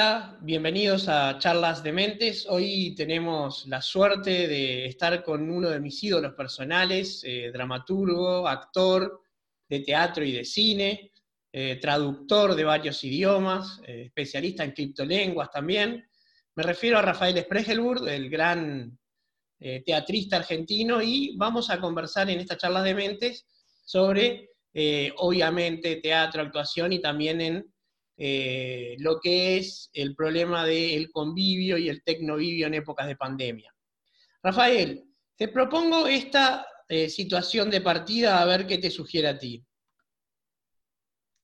hola, bienvenidos a Charlas de Mentes. Hoy tenemos la suerte de estar con uno de mis ídolos personales, eh, dramaturgo, actor de teatro y de cine, eh, traductor de varios idiomas, eh, especialista en criptolenguas también. Me refiero a Rafael Spregelburg, el gran teatrista argentino, y vamos a conversar en esta Charlas de Mentes sobre, obviamente, teatro, actuación y también en eh, lo que es el problema del convivio y el tecnovivio en épocas de pandemia. Rafael, te propongo esta eh, situación de partida a ver qué te sugiere a ti.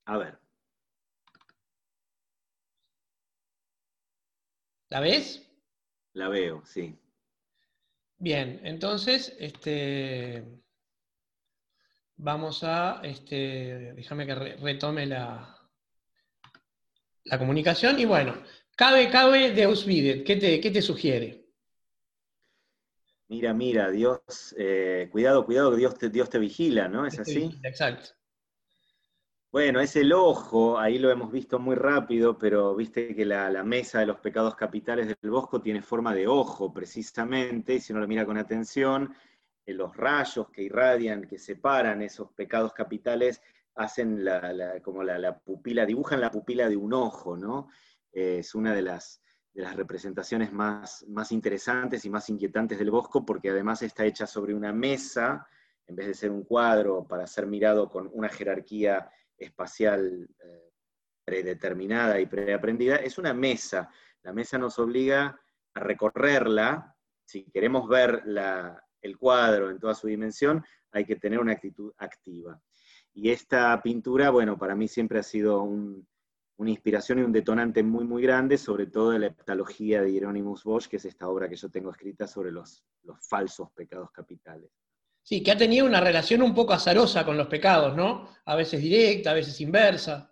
A ver. ¿La ves? La veo, sí. Bien, entonces, este, vamos a, este, déjame que retome la, la comunicación. Y bueno, cabe, cabe Deus videt. ¿Qué te, qué te sugiere? Mira, mira, Dios, eh, cuidado, cuidado, que Dios te, Dios te vigila, ¿no? ¿Es así? Exacto. Bueno, es el ojo, ahí lo hemos visto muy rápido, pero viste que la, mesa de los pecados capitales del Bosco tiene forma de ojo, precisamente, y si uno lo mira con atención, eh, los rayos que irradian, que separan esos pecados capitales, hacen la, como la, pupila, dibujan la pupila de un ojo, ¿no? es una de las, de las representaciones más, más, interesantes y más inquietantes del Bosco, porque además está hecha sobre una mesa, en vez de ser un cuadro para ser mirado con una jerarquía espacial eh, predeterminada y preaprendida, es una mesa. La mesa nos obliga a recorrerla. Si queremos ver el cuadro en toda su dimensión, hay que tener una actitud activa. Y esta pintura, bueno, para mí siempre ha sido una inspiración y un detonante muy, muy grande, sobre todo de la heptalogía de Hieronymus Bosch, que es esta obra que yo tengo escrita sobre los, los falsos pecados capitales. Sí, que ha tenido una relación un poco azarosa con los pecados, ¿no? A veces directa, a veces inversa.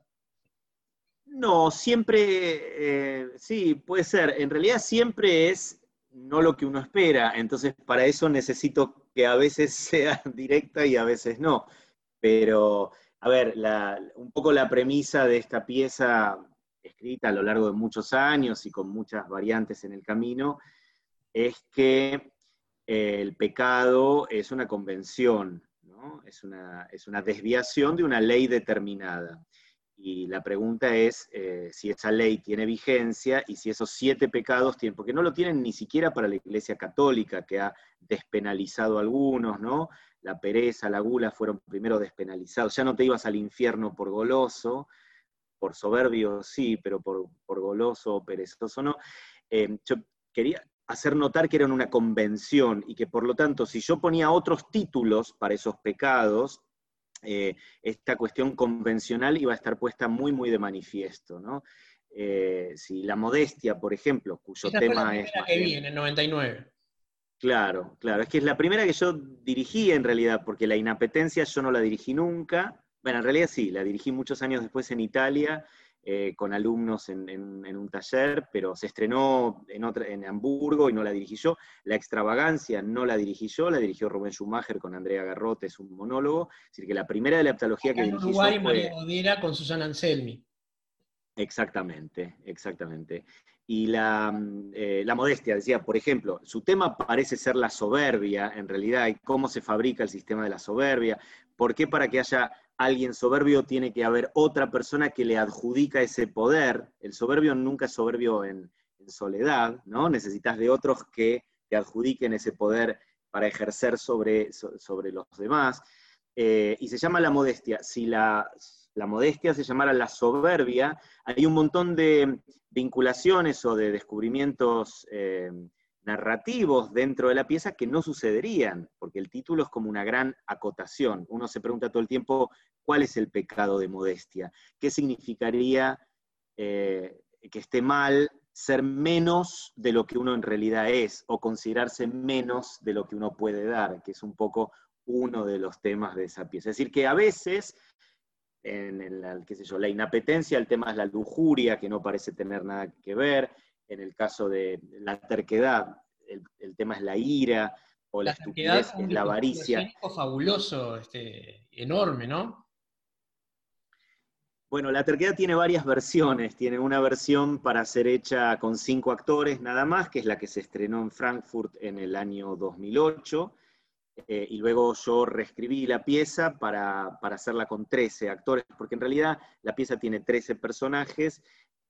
No, siempre, eh, sí, puede ser. En realidad siempre es no lo que uno espera, entonces para eso necesito que a veces sea directa y a veces no. Pero, a ver, un poco la premisa de esta pieza, escrita a lo largo de muchos años y con muchas variantes en el camino, es que eh, el pecado es una convención, es, una, es, una, desviación de una ley determinada. Y la pregunta es eh, si esa ley tiene vigencia y si esos siete pecados tienen, porque no lo tienen ni siquiera para la Iglesia Católica, que ha despenalizado algunos, ¿no? La pereza, la gula fueron primero despenalizados. Ya no te ibas al infierno por goloso, por soberbio sí, pero por, goloso o perezoso no. Eh, yo quería hacer notar que eran una convención y que por lo tanto si yo ponía otros títulos para esos pecados, eh, esta cuestión convencional iba a estar puesta muy, muy de manifiesto. ¿no? Eh, si la modestia, por ejemplo, cuyo tema es... que vi en el 99. Claro, claro. Es que es la primera que yo dirigí en realidad, porque la inapetencia yo no la dirigí nunca. Bueno, en realidad sí, la dirigí muchos años después en Italia, eh, con alumnos en, un taller, pero se estrenó en, otra, en Hamburgo y no la dirigí yo. La extravagancia no la dirigí yo, la dirigió Rubén Schumacher con Andrea Garrote, es un monólogo. Es decir, que la primera de la heptalogía que dirigí Uruguay, yo María con Susana Anselmi. Exactamente, exactamente. Y mm, eh, la, modestia, decía, por ejemplo, su tema parece ser la soberbia, en realidad, y cómo se fabrica el sistema de la soberbia, por qué para que haya alguien soberbio tiene que haber otra persona que le adjudica ese poder. El soberbio nunca es soberbio en, soledad, ¿no? Necesitas de otros que te adjudiquen ese poder para ejercer sobre, sobre los demás. Eh, y se llama la modestia. Si la la modestia se llamara la soberbia, hay un montón de vinculaciones o de descubrimientos eh, narrativos dentro de la pieza que no sucederían, porque el título es como una gran acotación. Uno se pregunta todo el tiempo, ¿cuál es el pecado de modestia? ¿Qué significaría eh, que esté mal ser menos de lo que uno en realidad es o considerarse menos de lo que uno puede dar, que es un poco uno de los temas de esa pieza. Es decir, que a veces en el, qué sé yo, la inapetencia, el tema es la lujuria, que no parece tener nada que ver, en el caso de la terquedad, el, tema es la ira, o la, estupidez, es la avaricia. Es fabuloso, este, enorme, ¿no? Bueno, la terquedad tiene varias versiones. Tiene una versión para ser hecha con cinco actores nada más, que es la que se estrenó en Frankfurt en el año 2008. Eh, y luego yo reescribí la pieza para, hacerla con 13 actores, porque en realidad la pieza tiene 13 personajes.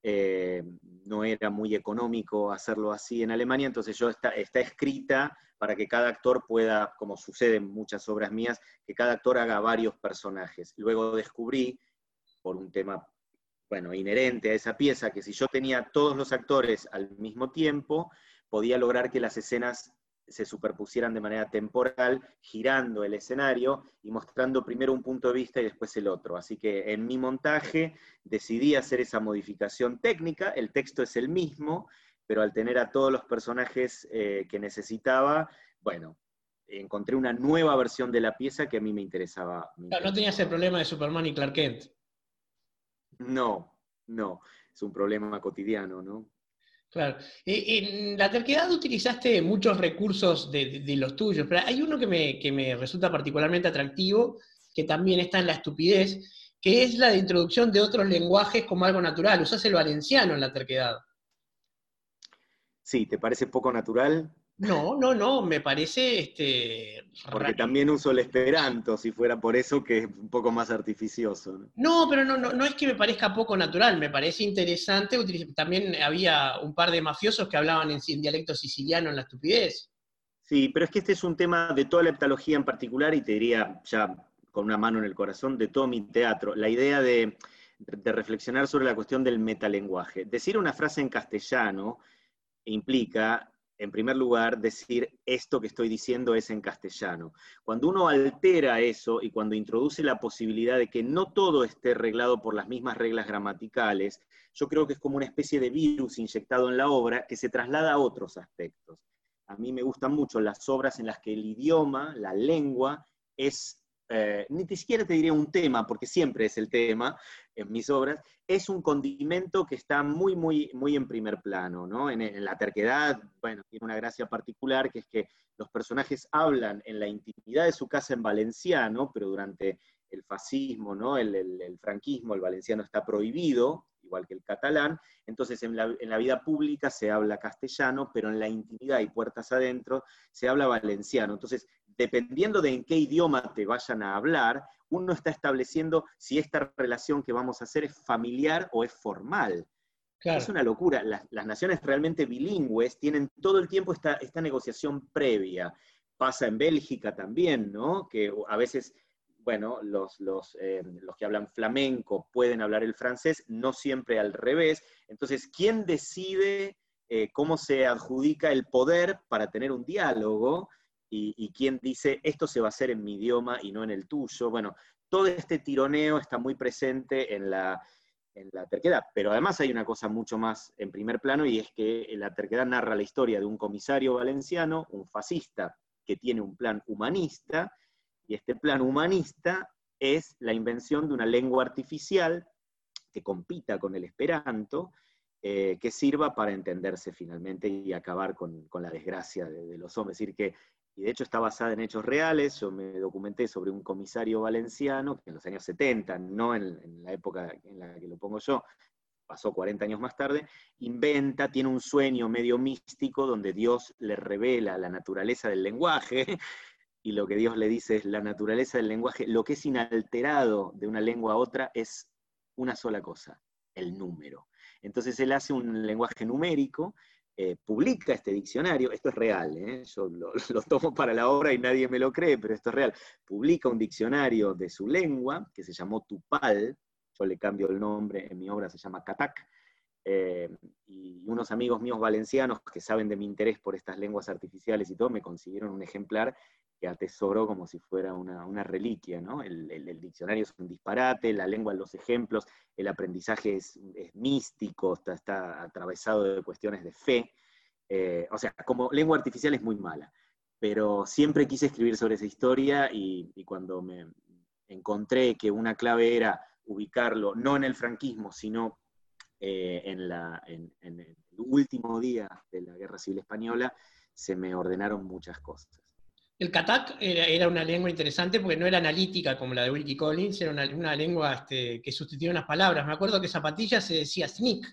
Eh, no era muy económico hacerlo así en Alemania, entonces yo está, está escrita para que cada actor pueda, como sucede en muchas obras mías, que cada actor haga varios personajes. Luego descubrí por un tema, bueno, inherente a esa pieza, que si yo tenía todos los actores al mismo tiempo, podía lograr que las escenas se superpusieran de manera temporal, girando el escenario y mostrando primero un punto de vista y después el otro. Así que en mi montaje decidí hacer esa modificación técnica, el texto es el mismo, pero al tener a todos los personajes eh, que necesitaba, bueno, encontré una nueva versión de la pieza que a mí me interesaba. no tenías el problema de Superman y Clark Kent. No, no, es un problema cotidiano, ¿no? Claro. En la terquedad utilizaste muchos recursos de, los tuyos, pero hay uno que me, resulta particularmente atractivo, que también está en la estupidez, que es la de introducción de otros lenguajes como algo natural. Usás el valenciano en la terquedad. Sí, ¿te parece poco natural? No, no, no, me parece este. Porque también uso el esperanto, si fuera por eso, que es un poco más artificioso. No, pero no, no, no es que me parezca poco natural, me parece interesante. También había un par de mafiosos que hablaban en, dialecto siciliano en la estupidez. Sí, pero es que este es un tema de toda la heptalogía en particular, y te diría ya con una mano en el corazón, de todo mi teatro. La idea de, de reflexionar sobre la cuestión del metalenguaje. Decir una frase en castellano implica en primer lugar, decir esto que estoy diciendo es en castellano. Cuando uno altera eso y cuando introduce la posibilidad de que no todo esté reglado por las mismas reglas gramaticales, yo creo que es como una especie de virus inyectado en la obra que se traslada a otros aspectos. A mí me gustan mucho las obras en las que el idioma, la lengua, es eh, ni siquiera te diría un tema, porque siempre es el tema en mis obras, es un condimento que está muy, muy, muy en primer plano, ¿no? En, la terquedad, bueno, tiene una gracia particular, que es que los personajes hablan en la intimidad de su casa en valenciano, pero durante el fascismo, ¿no? el, franquismo, el valenciano está prohibido, igual que el catalán, entonces en la, vida pública se habla castellano, pero en la intimidad y puertas adentro se habla valenciano. Entonces dependiendo de en qué idioma te vayan a hablar, uno está estableciendo si esta relación que vamos a hacer es familiar o es formal. Es una locura. Las, naciones realmente bilingües tienen todo el tiempo esta, esta negociación previa. Pasa en Bélgica también, ¿no? Que a veces, bueno, los, los, eh, los que hablan flamenco pueden hablar el francés, no siempre al revés. Entonces, ¿quién decide eh, cómo se adjudica el poder para tener un diálogo? Y, quién dice esto se va a hacer en mi idioma y no en el tuyo. Bueno, todo este tironeo está muy presente en la, en la terquedad, pero además hay una cosa mucho más en primer plano y es que la terquedad narra la historia de un comisario valenciano, un fascista, que tiene un plan humanista, y este plan humanista es la invención de una lengua artificial que compita con el esperanto, eh, que sirva para entenderse finalmente y acabar con, la desgracia de, de, los hombres. Es decir, que y de hecho está basada en hechos reales. Yo me documenté sobre un comisario valenciano que en los años 70, no en, la época en la que lo pongo yo, pasó 40 años más tarde, inventa, tiene un sueño medio místico donde Dios le revela la naturaleza del lenguaje, y lo que Dios le dice es la naturaleza del lenguaje, lo que es inalterado de una lengua a otra es una sola cosa, el número. Entonces él hace un lenguaje numérico eh, publica este diccionario, esto es real, ¿eh? yo lo, tomo para la obra y nadie me lo cree, pero esto es real, publica un diccionario de su lengua que se llamó Tupal, yo le cambio el nombre, en mi obra se llama Katak, eh, y unos amigos míos valencianos que saben de mi interés por estas lenguas artificiales y todo, me consiguieron un ejemplar que atesoró como si fuera una, reliquia, ¿no? El, diccionario es un disparate, la lengua, los ejemplos, el aprendizaje es, místico, está, atravesado de cuestiones de fe, eh, o sea, como lengua artificial es muy mala, pero siempre quise escribir sobre esa historia y, cuando me encontré que una clave era ubicarlo no en el franquismo, sino eh, en, la, en, el último día de la Guerra Civil Española, se me ordenaron muchas cosas. El katak era, una lengua interesante porque no era analítica como la de Wilkie Collins, era una, lengua este, que sustituía unas palabras. Me acuerdo que zapatilla se decía sneak.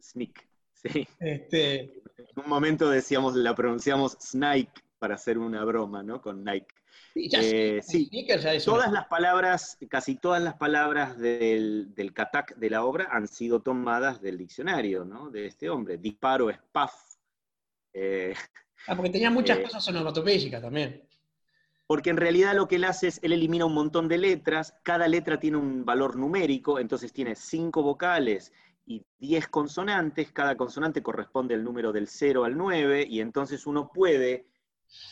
Sneak, sí. Este, en un momento decíamos, la pronunciamos snake para hacer una broma, ¿no? Con Nike. Eh, sí, todas las palabras, casi todas las palabras del, del katak de la obra han sido tomadas del diccionario, ¿no? De este hombre. Disparo es paf. Eh, Ah, porque tenía muchas eh, cosas onomatopéyicas también. Porque en realidad lo que él hace es, él elimina un montón de letras, cada letra tiene un valor numérico, entonces tiene cinco vocales y diez consonantes, cada consonante corresponde al número del 0 al 9, y entonces uno puede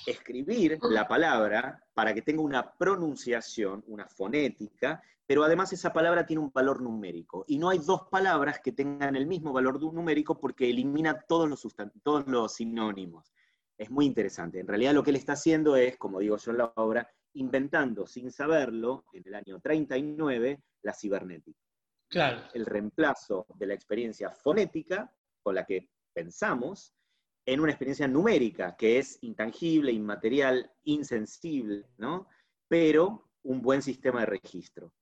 escribir la palabra para que tenga una pronunciación, una fonética, pero además esa palabra tiene un valor numérico. Y no hay dos palabras que tengan el mismo valor numérico porque elimina todos los, todos los sinónimos es muy interesante. En realidad lo que él está haciendo es, como digo yo en la obra, inventando sin saberlo, en el año 39, la cibernética. Claro. El reemplazo de la experiencia fonética con la que pensamos en una experiencia numérica, que es intangible, inmaterial, insensible, ¿no? Pero un buen sistema de registro.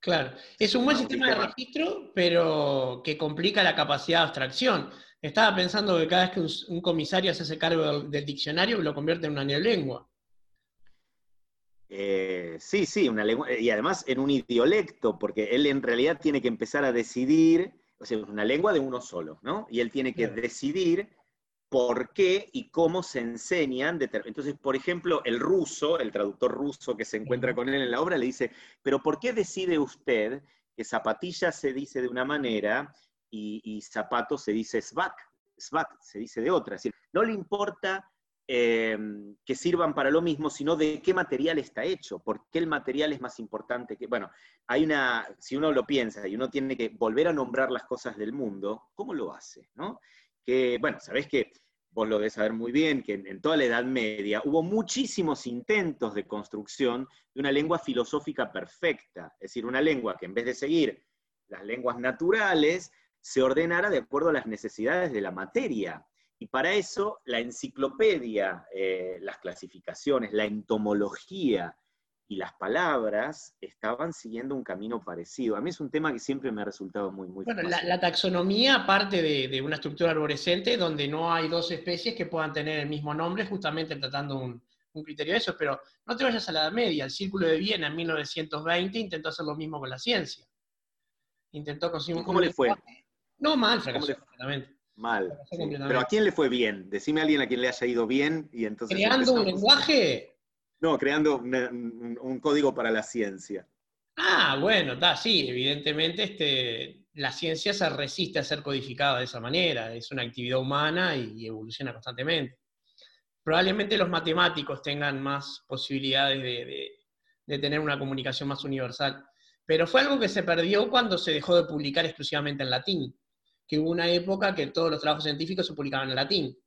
Claro, es un buen sistema de registro, pero que complica la capacidad de abstracción. Estaba pensando que cada vez que un, comisario se hace cargo del, diccionario, lo convierte en una neolengua. Eh, sí, sí, una lengua, y además en un idiolecto, porque él en realidad tiene que empezar a decidir, o sea, es una lengua de uno solo, ¿no? Y él tiene que decidir por qué y cómo se enseñan. Entonces, por ejemplo, el ruso, el traductor ruso que se encuentra con él en la obra, le dice, pero ¿por qué decide usted que zapatilla se dice de una manera y, zapato se dice svak, svak se dice de otra. Es decir, no le importa em, que sirvan para lo mismo, sino de qué material está hecho, por qué el material es más importante que... Bueno, hay una, si uno lo piensa y uno tiene que volver a nombrar las cosas del mundo, ¿cómo lo hace? ¿no? Que, bueno, sabés que vos lo debes saber muy bien, que en, toda la Edad Media hubo muchísimos intentos de construcción de una lengua filosófica perfecta, es decir, una lengua que en vez de seguir las lenguas naturales, se ordenara de acuerdo a las necesidades de la materia. Y para eso la enciclopedia, eh, las clasificaciones, la entomología y las palabras estaban siguiendo un camino parecido. A mí es un tema que siempre me ha resultado muy, muy Bueno, la, taxonomía parte de, una estructura arborescente donde no hay dos especies que puedan tener el mismo nombre, justamente tratando un, un criterio de eso, pero no te vayas a la Edad Media. El Círculo de Viena en 1920 intentó hacer lo mismo con la ciencia. Intentó conseguir un... ¿Cómo le fue? No, mal, fracasó Mal. Pero ¿a quién le fue bien? Decime a alguien a quien le haya ido bien y entonces... ¿Creando un lenguaje? No, creando un, código para la ciencia. Ah, bueno, está, sí, evidentemente este, la ciencia se resiste a ser codificada de esa manera, es una actividad humana y, evoluciona constantemente. Probablemente los matemáticos tengan más posibilidades de tener una comunicación más universal, pero fue algo que se perdió cuando se dejó de publicar exclusivamente en latín que hubo una época que todos los trabajos científicos se publicaban en latín.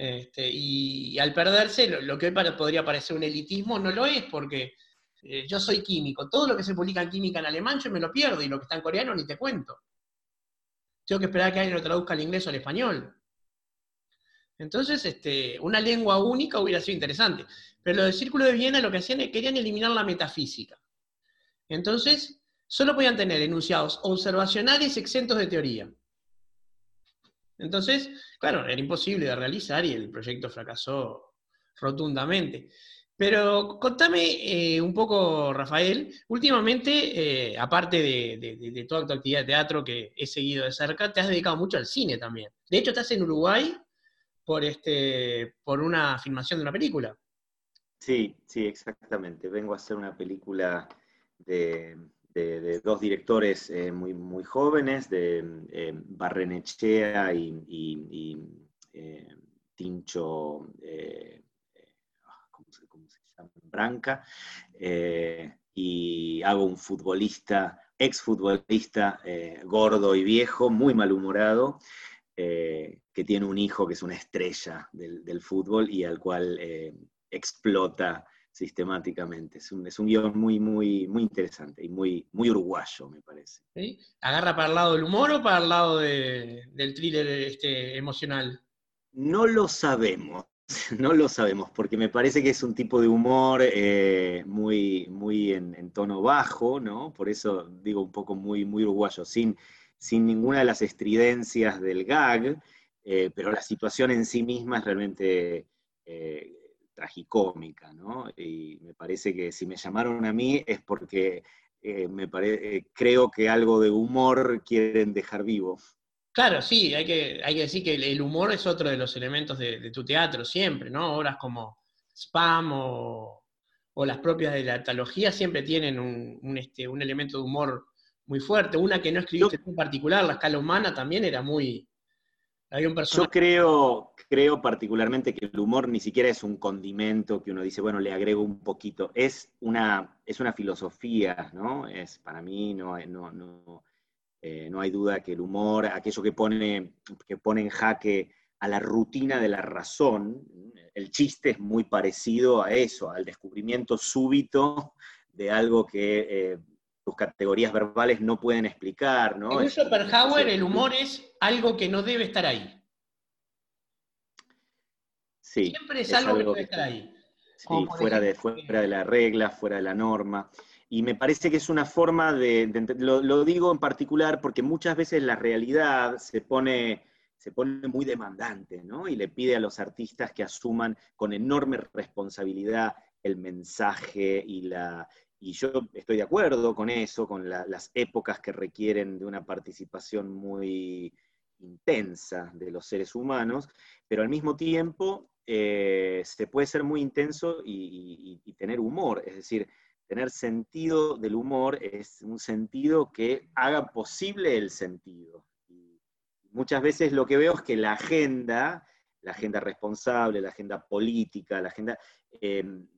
Este, y, al perderse, lo, que hoy podría parecer un elitismo no lo es, porque eh, yo soy químico. Todo lo que se publica en química en alemán yo me lo pierdo, y lo que está en coreano ni te cuento. Tengo que esperar a que alguien lo traduzca al inglés o al español. Entonces, este, una lengua única hubiera sido interesante. Pero lo del Círculo de Viena lo que hacían es querían eliminar la metafísica. Entonces, solo podían tener enunciados observacionales exentos de teoría. Entonces, claro, era imposible de realizar y el proyecto fracasó rotundamente. Pero contame eh, un poco, Rafael, últimamente, eh, aparte de, toda tu actividad de teatro que he seguido de cerca, te has dedicado mucho al cine también. De hecho, estás en Uruguay por, este, por una filmación de una película. Sí, sí, exactamente. Vengo a hacer una película de, de, dos directores eh, muy, muy jóvenes, de eh, Barrenechea y, eh, Tincho, ¿cómo se, llama? Branca, y hago un futbolista, exfutbolista, gordo y viejo, muy malhumorado, que tiene un hijo que es una estrella del fútbol y al cual explota sistemáticamente. Es un, es un guion muy, muy, muy interesante y muy, muy uruguayo, me parece. ¿Agarra para el lado del humor o para el lado del thriller este, emocional? No lo sabemos. no lo sabemos, porque me parece que es un tipo de humor eh, muy, muy en, tono bajo, ¿no? Por eso digo un poco muy, muy uruguayo, sin, sin ninguna de las estridencias del gag, eh, pero la situación en sí misma es realmente eh, tragicómica, ¿no? Y me parece que si me llamaron a mí es porque me creo que algo de humor quieren dejar vivo. Claro, sí, hay que, hay que decir que el humor es otro de los elementos de, tu teatro siempre, ¿no? Obras como Spam o, las propias de la antología siempre tienen un, este, un, elemento de humor muy fuerte. Una que no escribiste en particular, La escala humana, también era muy... Había un personaje... Yo creo, creo particularmente que el humor ni siquiera es un condimento que uno dice, bueno, le agrego un poquito. Es una, es una filosofía, ¿no? Es, para mí no, no, no eh, no hay duda que el humor, aquello que pone, que pone en jaque a la rutina de la razón, el chiste es muy parecido a eso, al descubrimiento súbito de algo que eh, tus categorías verbales no pueden explicar. ¿no? En Schopenhauer el humor es algo que no debe estar ahí. Sí, Siempre es, algo, que debe estar ahí. Sí, fuera, de, fuera de la regla, fuera de la norma. Y me parece que es una forma de, lo, digo en particular porque muchas veces la realidad se pone, se pone muy demandante, ¿no? Y le pide a los artistas que asuman con enorme responsabilidad el mensaje y la... Y yo estoy de acuerdo con eso, con las épocas que requieren de una participación muy intensa de los seres humanos, pero al mismo tiempo eh, se puede ser muy intenso y tener humor, es decir, tener sentido del humor es un sentido que haga posible el sentido. Muchas veces lo que veo es que la agenda, la agenda responsable, la agenda política, la agenda em,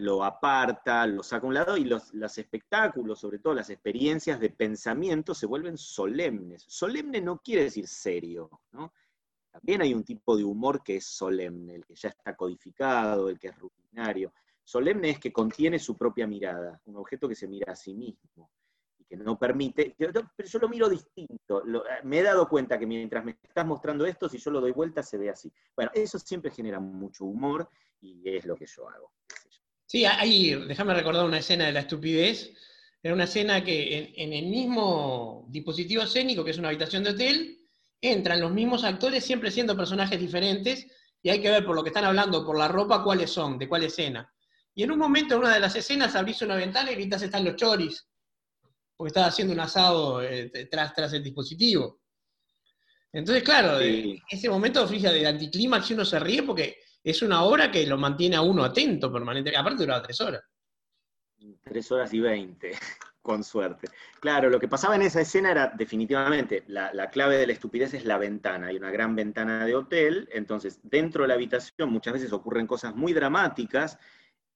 lo aparta, lo saca a un lado y los, espectáculos, sobre todo las experiencias de pensamiento, se vuelven solemnes. Solemne no quiere decir serio, ¿no? También hay un tipo de humor que es solemne, el que ya está codificado, el que es rutinario. Solemne es que contiene su propia mirada, un objeto que se mira a sí mismo y que no permite, pero yo lo miro distinto. Eh, me he dado cuenta que mientras me estás mostrando esto, si yo lo doy vuelta, se ve así. Bueno, eso siempre genera mucho humor y es lo que yo hago. Sí, ahí, déjame recordar una escena de la estupidez. Era una escena que en, el mismo dispositivo escénico, que es una habitación de hotel, entran los mismos actores siempre siendo personajes diferentes y hay que ver por lo que están hablando, por la ropa, cuáles son, de cuál escena. Y en un momento, en una de las escenas, abrís una ventana y gritas, están los choris, porque estaba haciendo un asado eh, tras, tras el dispositivo. Entonces, claro, en ese momento oficia de anticlímax y uno se ríe porque es una obra que lo mantiene a uno atento permanentemente. Aparte duraba tres horas. Tres horas y veinte, con suerte. Claro, lo que pasaba en esa escena era definitivamente, la, la, clave de la estupidez es la ventana. Hay una gran ventana de hotel, entonces dentro de la habitación muchas veces ocurren cosas muy dramáticas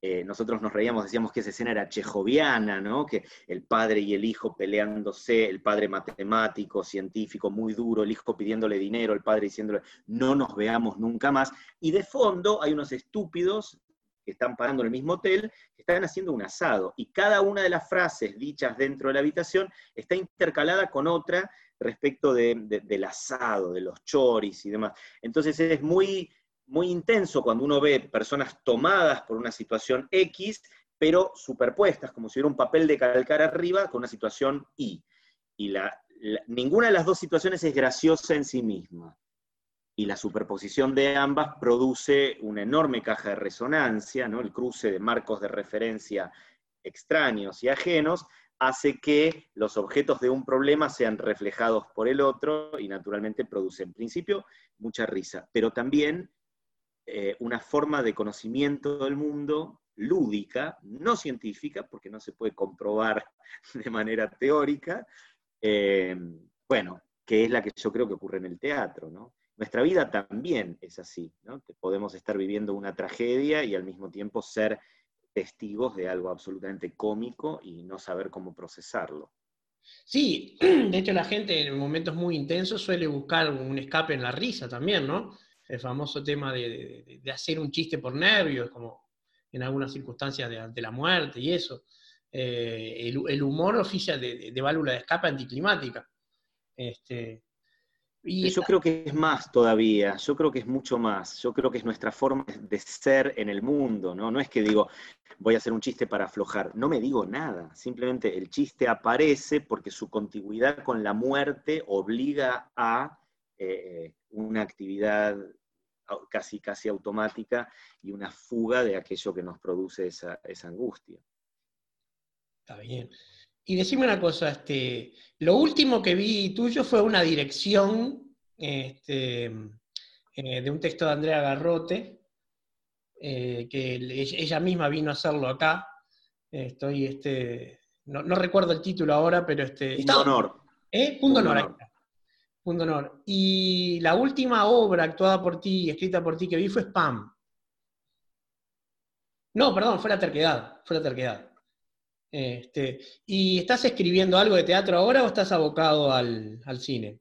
eh, nosotros nos reíamos, decíamos que esa escena era chejoviana, ¿no? Que el padre y el hijo peleándose, el padre matemático, científico, muy duro, el hijo pidiéndole dinero, el padre diciéndole, no nos veamos nunca más. Y de fondo hay unos estúpidos que están parando en el mismo hotel, que están haciendo un asado. Y cada una de las frases dichas dentro de la habitación está intercalada con otra respecto del asado, de los choris y demás. Entonces es muy muy intenso cuando uno ve personas tomadas por una situación X, pero superpuestas, como si hubiera un papel de calcar arriba con una situación Y. Y la, ninguna de las dos situaciones es graciosa en sí misma. Y la superposición de ambas produce una enorme caja de resonancia, ¿no? el cruce de marcos de referencia extraños y ajenos, hace que los objetos de un problema sean reflejados por el otro y naturalmente produce en principio mucha risa, pero también eh, una forma de conocimiento del mundo lúdica, no científica, porque no se puede comprobar de manera teórica, eh, bueno, que es la que yo creo que ocurre en el teatro, ¿no? Nuestra vida también es así, ¿no? Podemos estar viviendo una tragedia y al mismo tiempo ser testigos de algo absolutamente cómico y no saber cómo procesarlo. Sí, de hecho la gente en momentos muy intensos suele buscar un escape en la risa también, ¿no? El famoso tema de, hacer un chiste por nervios, como en algunas circunstancias de, la muerte y eso. Eh, el, humor oficia de, válvula de escape anticlimática. Este, yo creo que es más todavía, yo creo que es mucho más, yo creo que es nuestra forma de ser en el mundo, ¿no? No es que digo, voy a hacer un chiste para aflojar, no me digo nada, simplemente el chiste aparece porque su contigüidad con la muerte obliga a eh, una actividad casi, casi automática y una fuga de aquello que nos produce esa, esa angustia. Está bien. Y decime una cosa, este, lo último que vi tuyo fue una dirección este, eh, de un texto de Andrea Garrote, eh, que ella misma vino a hacerlo acá. Estoy, este, no, recuerdo el título ahora, pero este. Punto honor. ¿Eh? Punto, honor. Punto honor. Y la última obra actuada por ti, escrita por ti, que vi fue Spam. No, perdón, fue la terquedad. Fue la terquedad. Este, ¿Y estás escribiendo algo de teatro ahora o estás abocado al, cine?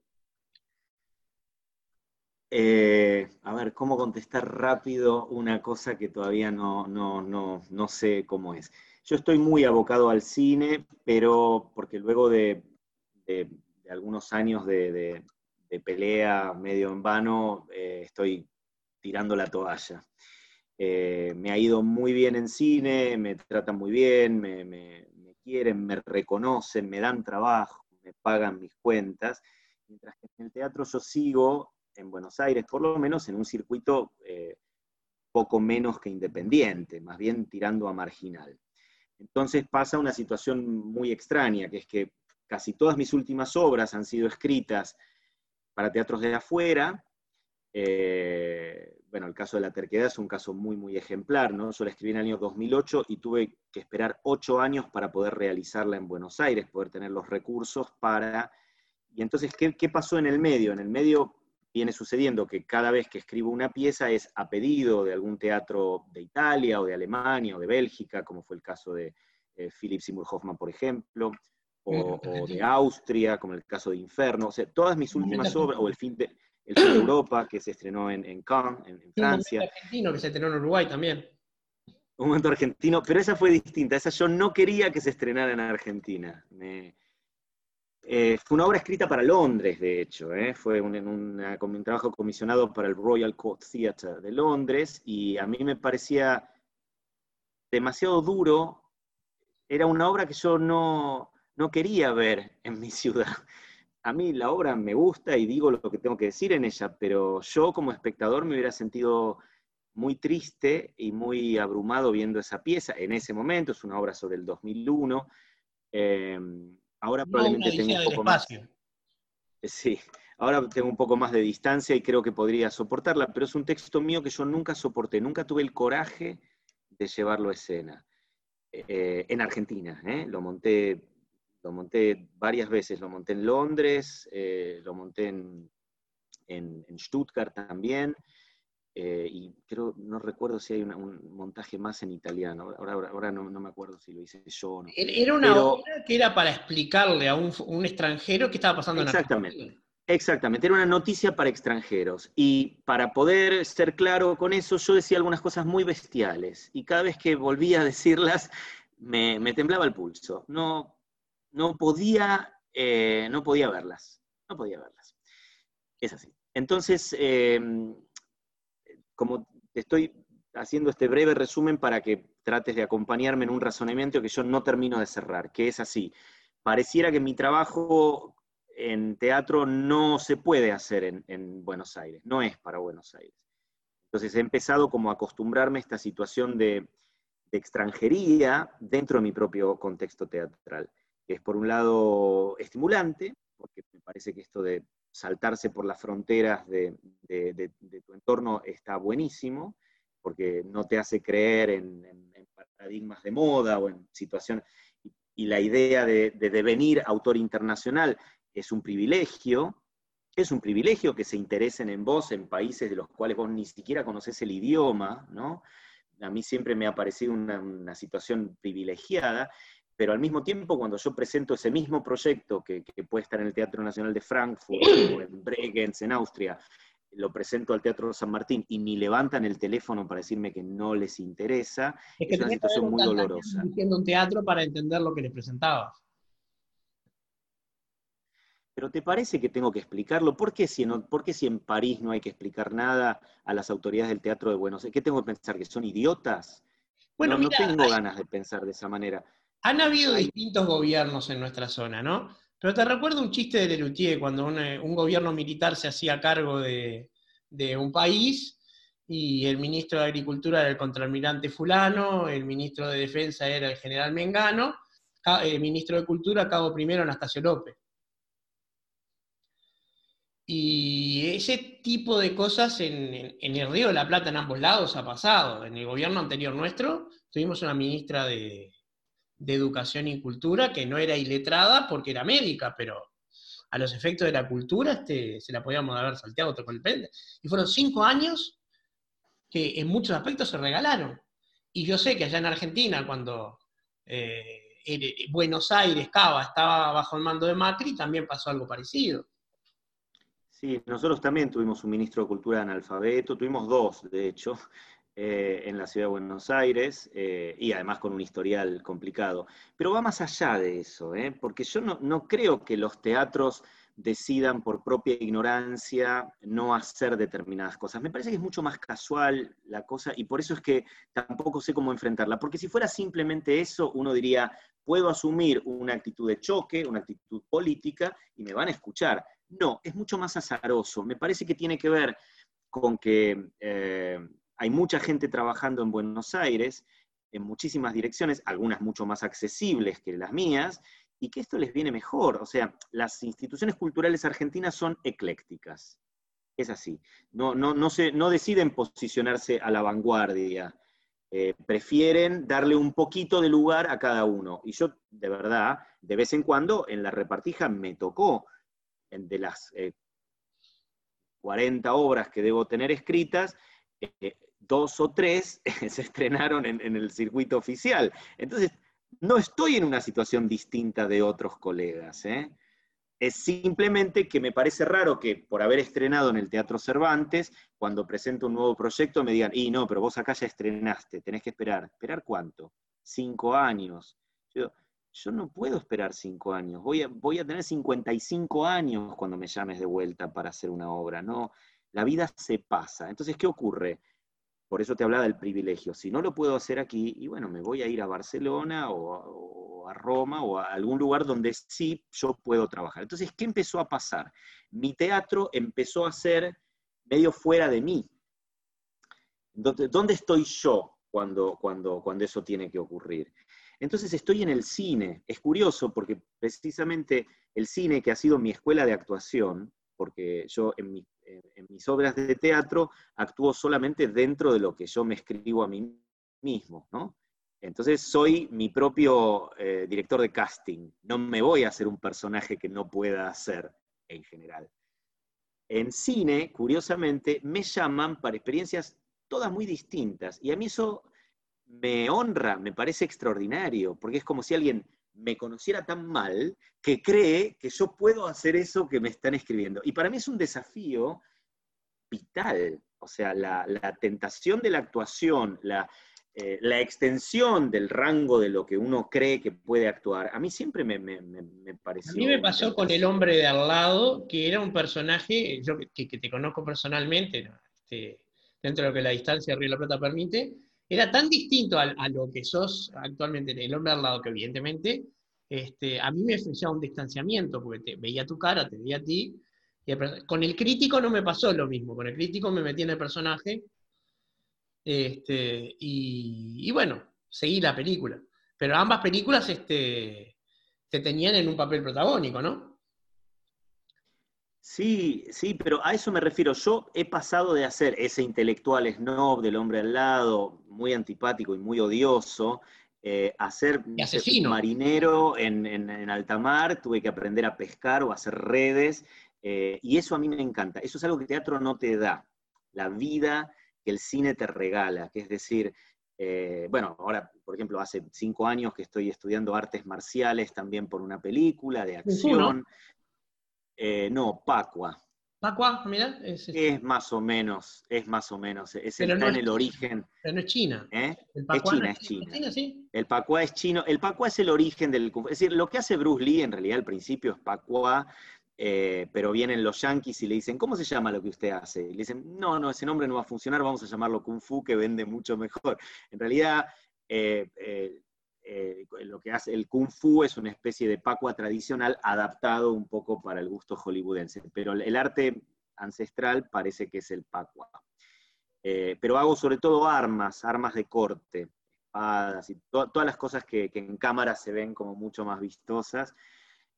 Eh, a ver, ¿cómo contestar rápido una cosa que todavía no, no, sé cómo es? Yo estoy muy abocado al cine, pero porque luego de, algunos años de, pelea medio en vano, eh, estoy tirando la toalla. Eh, me ha ido muy bien en cine, me tratan muy bien, me, quieren, me reconocen, me dan trabajo, me pagan mis cuentas, mientras que en el teatro yo sigo en Buenos Aires, por lo menos en un circuito eh, poco menos que independiente, más bien tirando a marginal. Entonces pasa una situación muy extraña, que es que casi todas mis últimas obras han sido escritas para teatros de afuera, eh, bueno, el caso de la terquedad es un caso muy, muy ejemplar, ¿no? Yo la escribí en el año 2008 y tuve que esperar ocho años para poder realizarla en Buenos Aires, poder tener los recursos para... Y entonces, ¿qué, qué pasó en el medio? En el medio viene sucediendo que cada vez que escribo una pieza es a pedido de algún teatro de Italia o de Alemania o de Bélgica, como fue el caso de eh, Philip Seymour Hoffman, por ejemplo, o, o, de Austria, como el caso de Inferno. O sea, todas mis últimas obras, o el fin de, el Fin de Europa, que se estrenó en, en Cannes, en, Francia. Un argentino que se estrenó en Uruguay también. Un momento argentino, pero esa fue distinta. Esa yo no quería que se estrenara en Argentina. Eh, fue una obra escrita para Londres, de hecho. Eh. Fue un, un trabajo comisionado para el Royal Court Theatre de Londres y a mí me parecía demasiado duro. Era una obra que yo no, no quería ver en mi ciudad a mí la obra me gusta y digo lo que tengo que decir en ella, pero yo como espectador me hubiera sentido muy triste y muy abrumado viendo esa pieza. En ese momento es una obra sobre el 2001. Em, ahora probablemente tengo un poco más. Sí, ahora tengo un poco más de distancia y creo que podría soportarla, pero es un texto mío que yo nunca soporté, nunca tuve el coraje de llevarlo a escena. Eh, en Argentina, ¿eh? lo monté lo monté varias veces, lo monté en Londres, eh, lo monté en, Stuttgart también, eh, y creo, no recuerdo si hay un montaje más en italiano, ahora, ahora, no, me acuerdo si lo hice yo o no. Era una obra que era para explicarle a un, extranjero qué estaba pasando exactamente, en Argentina. Exactamente, era una noticia para extranjeros. Y para poder ser claro con eso, yo decía algunas cosas muy bestiales. Y cada vez que volvía a decirlas, me, me temblaba el pulso. No, no podía, eh, no podía verlas, no podía verlas. Es así. Entonces, em, como estoy haciendo este breve resumen para que trates de acompañarme en un razonamiento que yo no termino de cerrar, que es así. Pareciera que mi trabajo en teatro no se puede hacer en, Buenos Aires, no es para Buenos Aires. Entonces he empezado como a acostumbrarme a esta situación de extranjería dentro de mi propio contexto teatral que es por un lado estimulante, porque me parece que esto de saltarse por las fronteras de, tu entorno está buenísimo, porque no te hace creer en, paradigmas de moda o en situaciones, y, la idea de, devenir autor internacional es un privilegio, es un privilegio que se interesen en vos en países de los cuales vos ni siquiera conoces el idioma, ¿no? A mí siempre me ha parecido una, una situación privilegiada, pero al mismo tiempo cuando yo presento ese mismo proyecto que, puede estar en el Teatro Nacional de Frankfurt o en Bregenz, en Austria, lo presento al Teatro San Martín y ni levantan el teléfono para decirme que no les interesa, es, una situación muy dolorosa. Haciendo un teatro para entender lo que les presentabas. pero ¿te parece que tengo que explicarlo? ¿Por qué, si en, si en París no hay que explicar nada a las autoridades del Teatro de Buenos Aires? ¿Qué tengo que pensar? ¿Que son idiotas? Bueno, no, tengo ganas de pensar de esa manera. Han habido distintos gobiernos en nuestra zona, ¿no? Pero te recuerdo un chiste de Lelutier cuando un, gobierno militar se hacía cargo de, un país y el ministro de Agricultura era el contraalmirante fulano, el ministro de Defensa era el general Mengano, el ministro de Cultura, cabo primero Anastasio López. Y ese tipo de cosas en, el Río de la Plata, en ambos lados, ha pasado. En el gobierno anterior nuestro tuvimos una ministra de, Educación y Cultura que no era iletrada porque era médica, pero a los efectos de la cultura este, se la podíamos haber salteado con el pende. Y fueron cinco años que en muchos aspectos se regalaron. Y yo sé que allá en Argentina, cuando eh, Buenos Aires, Cava, estaba bajo el mando de Macri, también pasó algo parecido. Sí, nosotros también tuvimos un ministro de Cultura analfabeto, tuvimos dos, de hecho, eh, en la ciudad de Buenos Aires, eh, y además con un historial complicado. Pero va más allá de eso, ¿eh? porque yo no, creo que los teatros decidan por propia ignorancia no hacer determinadas cosas. Me parece que es mucho más casual la cosa y por eso es que tampoco sé cómo enfrentarla. Porque si fuera simplemente eso, uno diría, puedo asumir una actitud de choque, una actitud política y me van a escuchar. No, es mucho más azaroso. Me parece que tiene que ver con que hay mucha gente trabajando en Buenos Aires, en muchísimas direcciones, algunas mucho más accesibles que las mías, y que esto les viene mejor. O sea, las instituciones culturales argentinas son eclécticas. Es así. No, no, no, se, no deciden posicionarse a la vanguardia. Eh, prefieren darle un poquito de lugar a cada uno. Y yo, de verdad, de vez en cuando en la repartija me tocó de las 40 eh, obras que debo tener escritas, eh, dos o tres se estrenaron en, el circuito oficial. Entonces, no estoy en una situación distinta de otros colegas. ¿eh? Es simplemente que me parece raro que por haber estrenado en el Teatro Cervantes, cuando presento un nuevo proyecto me digan, y no, pero vos acá ya estrenaste, tenés que esperar. ¿Esperar cuánto? Cinco años. Yo, no puedo esperar cinco años, voy a, voy a tener 55 años cuando me llames de vuelta para hacer una obra, ¿no? La vida se pasa. Entonces, ¿qué ocurre? Por eso te hablaba del privilegio. Si no lo puedo hacer aquí, y bueno, me voy a ir a Barcelona o, a Roma o a algún lugar donde sí yo puedo trabajar. Entonces, ¿qué empezó a pasar? Mi teatro empezó a ser medio fuera de mí. ¿Dónde estoy yo cuando, cuando, cuando eso tiene que ocurrir? Entonces estoy en el cine. Es curioso porque precisamente el cine, que ha sido mi escuela de actuación, porque yo en, mis obras de teatro actúo solamente dentro de lo que yo me escribo a mí mismo, ¿no? Entonces soy mi propio eh, director de casting. No me voy a hacer un personaje que no pueda hacer en general. En cine, curiosamente, me llaman para experiencias todas muy distintas. Y a mí eso me honra, me parece extraordinario, porque es como si alguien me conociera tan mal que cree que yo puedo hacer eso que me están escribiendo. Y para mí es un desafío vital, o sea, la, tentación de la actuación, eh, la, extensión del rango de lo que uno cree que puede actuar, a mí siempre me, me, pareció... A mí me pasó con el hombre de al lado, que era un personaje, yo que, te conozco personalmente, este, dentro de lo que la distancia de Río de la Plata permite, era tan distinto a, lo que sos actualmente el hombre al lado, que evidentemente este, a mí me ofrecía un distanciamiento, porque te, veía tu cara, te veía a ti. con el crítico no me pasó lo mismo, con el crítico me metí en el personaje este, y, bueno, seguí la película. Pero ambas películas este, te tenían en un papel protagónico, ¿no? Sí, sí, pero a eso me refiero. Yo he pasado de hacer ese intelectual snob del hombre al lado, muy antipático y muy odioso, eh, a ser marinero en, en, alta mar, tuve que aprender a pescar o a hacer redes, eh, y eso a mí me encanta. Eso es algo que el teatro no te da, la vida que el cine te regala, que es decir, eh, bueno, ahora, por ejemplo, hace cinco años que estoy estudiando artes marciales también por una película de acción. Eh, no, Pacua. Pacua, mira. Es, más o menos, es más o menos, es está en el origen. Pero no es China. ¿Eh? es China, es China. El Pacua es chino. El Pacua es el origen del Es decir, lo que hace Bruce Lee en realidad al principio es Pacua, eh, pero vienen los yankees y le dicen, ¿cómo se llama lo que usted hace? Y le dicen, no, no, ese nombre no va a funcionar, vamos a llamarlo Kung Fu, que vende mucho mejor. En realidad, eh, eh, lo que hace el Kung Fu es una especie de pacua tradicional adaptado un poco para el gusto hollywoodense, pero el arte ancestral parece que es el pacua. pero hago sobre todo armas, armas de corte, espadas y todas las cosas que, en cámara se ven como mucho más vistosas.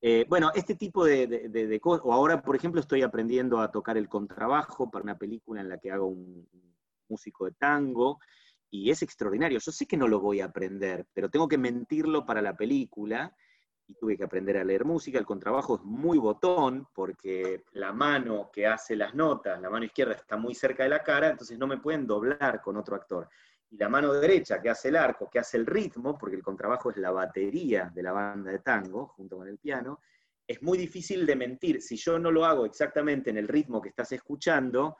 Eh, bueno, este tipo de, cosas, o ahora, por ejemplo, estoy aprendiendo a tocar el contrabajo para una película en la que hago un, músico de tango, y es extraordinario. Yo sé que no lo voy a aprender, pero tengo que mentirlo para la película, y tuve que aprender a leer música. El contrabajo es muy botón, porque la mano que hace las notas, la mano izquierda está muy cerca de la cara, entonces no me pueden doblar con otro actor y la mano derecha que hace el arco, que hace el ritmo, porque el contrabajo es la batería de la banda de tango, junto con el piano, es muy difícil de mentir. Si yo no lo hago exactamente en el ritmo que estás escuchando,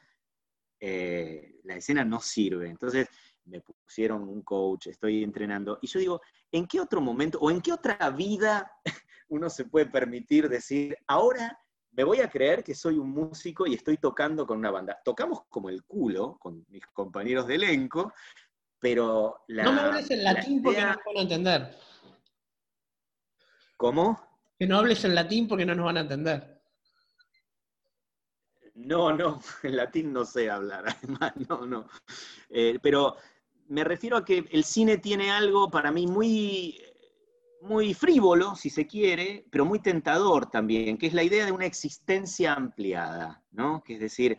eh, la escena no sirve. Entonces me pusieron un coach, estoy entrenando, y yo digo, ¿en qué otro momento o en qué otra vida uno se puede permitir decir, ahora me voy a creer que soy un músico y estoy tocando con una banda? Tocamos como el culo con mis compañeros de elenco, pero No me hables en latín porque no nos van a entender. ¿Cómo? Que no hables en latín porque no nos van a entender. No, no, en latín no sé hablar, además, no, no. Eh, pero me refiero a que el cine tiene algo para mí muy, muy frívolo, si se quiere, pero muy tentador también, que es la idea de una existencia ampliada, ¿no? Que es decir,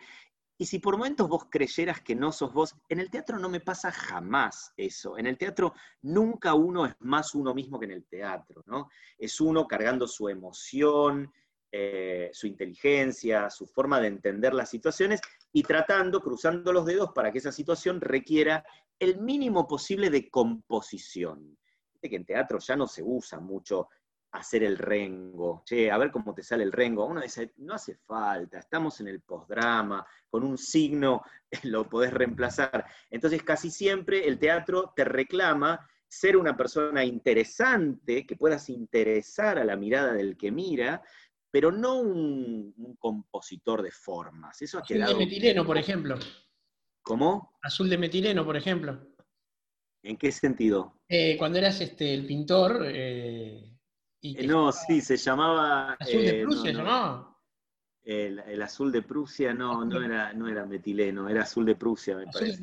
y si por momentos vos creyeras que no sos vos, en el teatro no me pasa jamás eso. En el teatro nunca uno es más uno mismo que en el teatro, ¿no? Es uno cargando su emoción, eh, su inteligencia, su forma de entender las situaciones y tratando, cruzando los dedos para que esa situación requiera el mínimo posible de composición. Viste que en teatro ya no se usa mucho hacer el rengo. Che, a ver cómo te sale el rengo. Uno dice, no hace falta, estamos en el postdrama, con un signo lo podés reemplazar. Entonces, casi siempre el teatro te reclama ser una persona interesante, que puedas interesar a la mirada del que mira, pero no un, compositor de formas. Eso ha Azul de metileno, por ejemplo. ¿Cómo? Azul de metileno, por ejemplo. ¿En qué sentido? Eh, cuando eras este, el pintor, eh, eh, no, sí, se llamaba... Azul de eh, Prusia, no, El, azul de Prusia no, no, era, no era metileno, era azul de Prusia, me parece.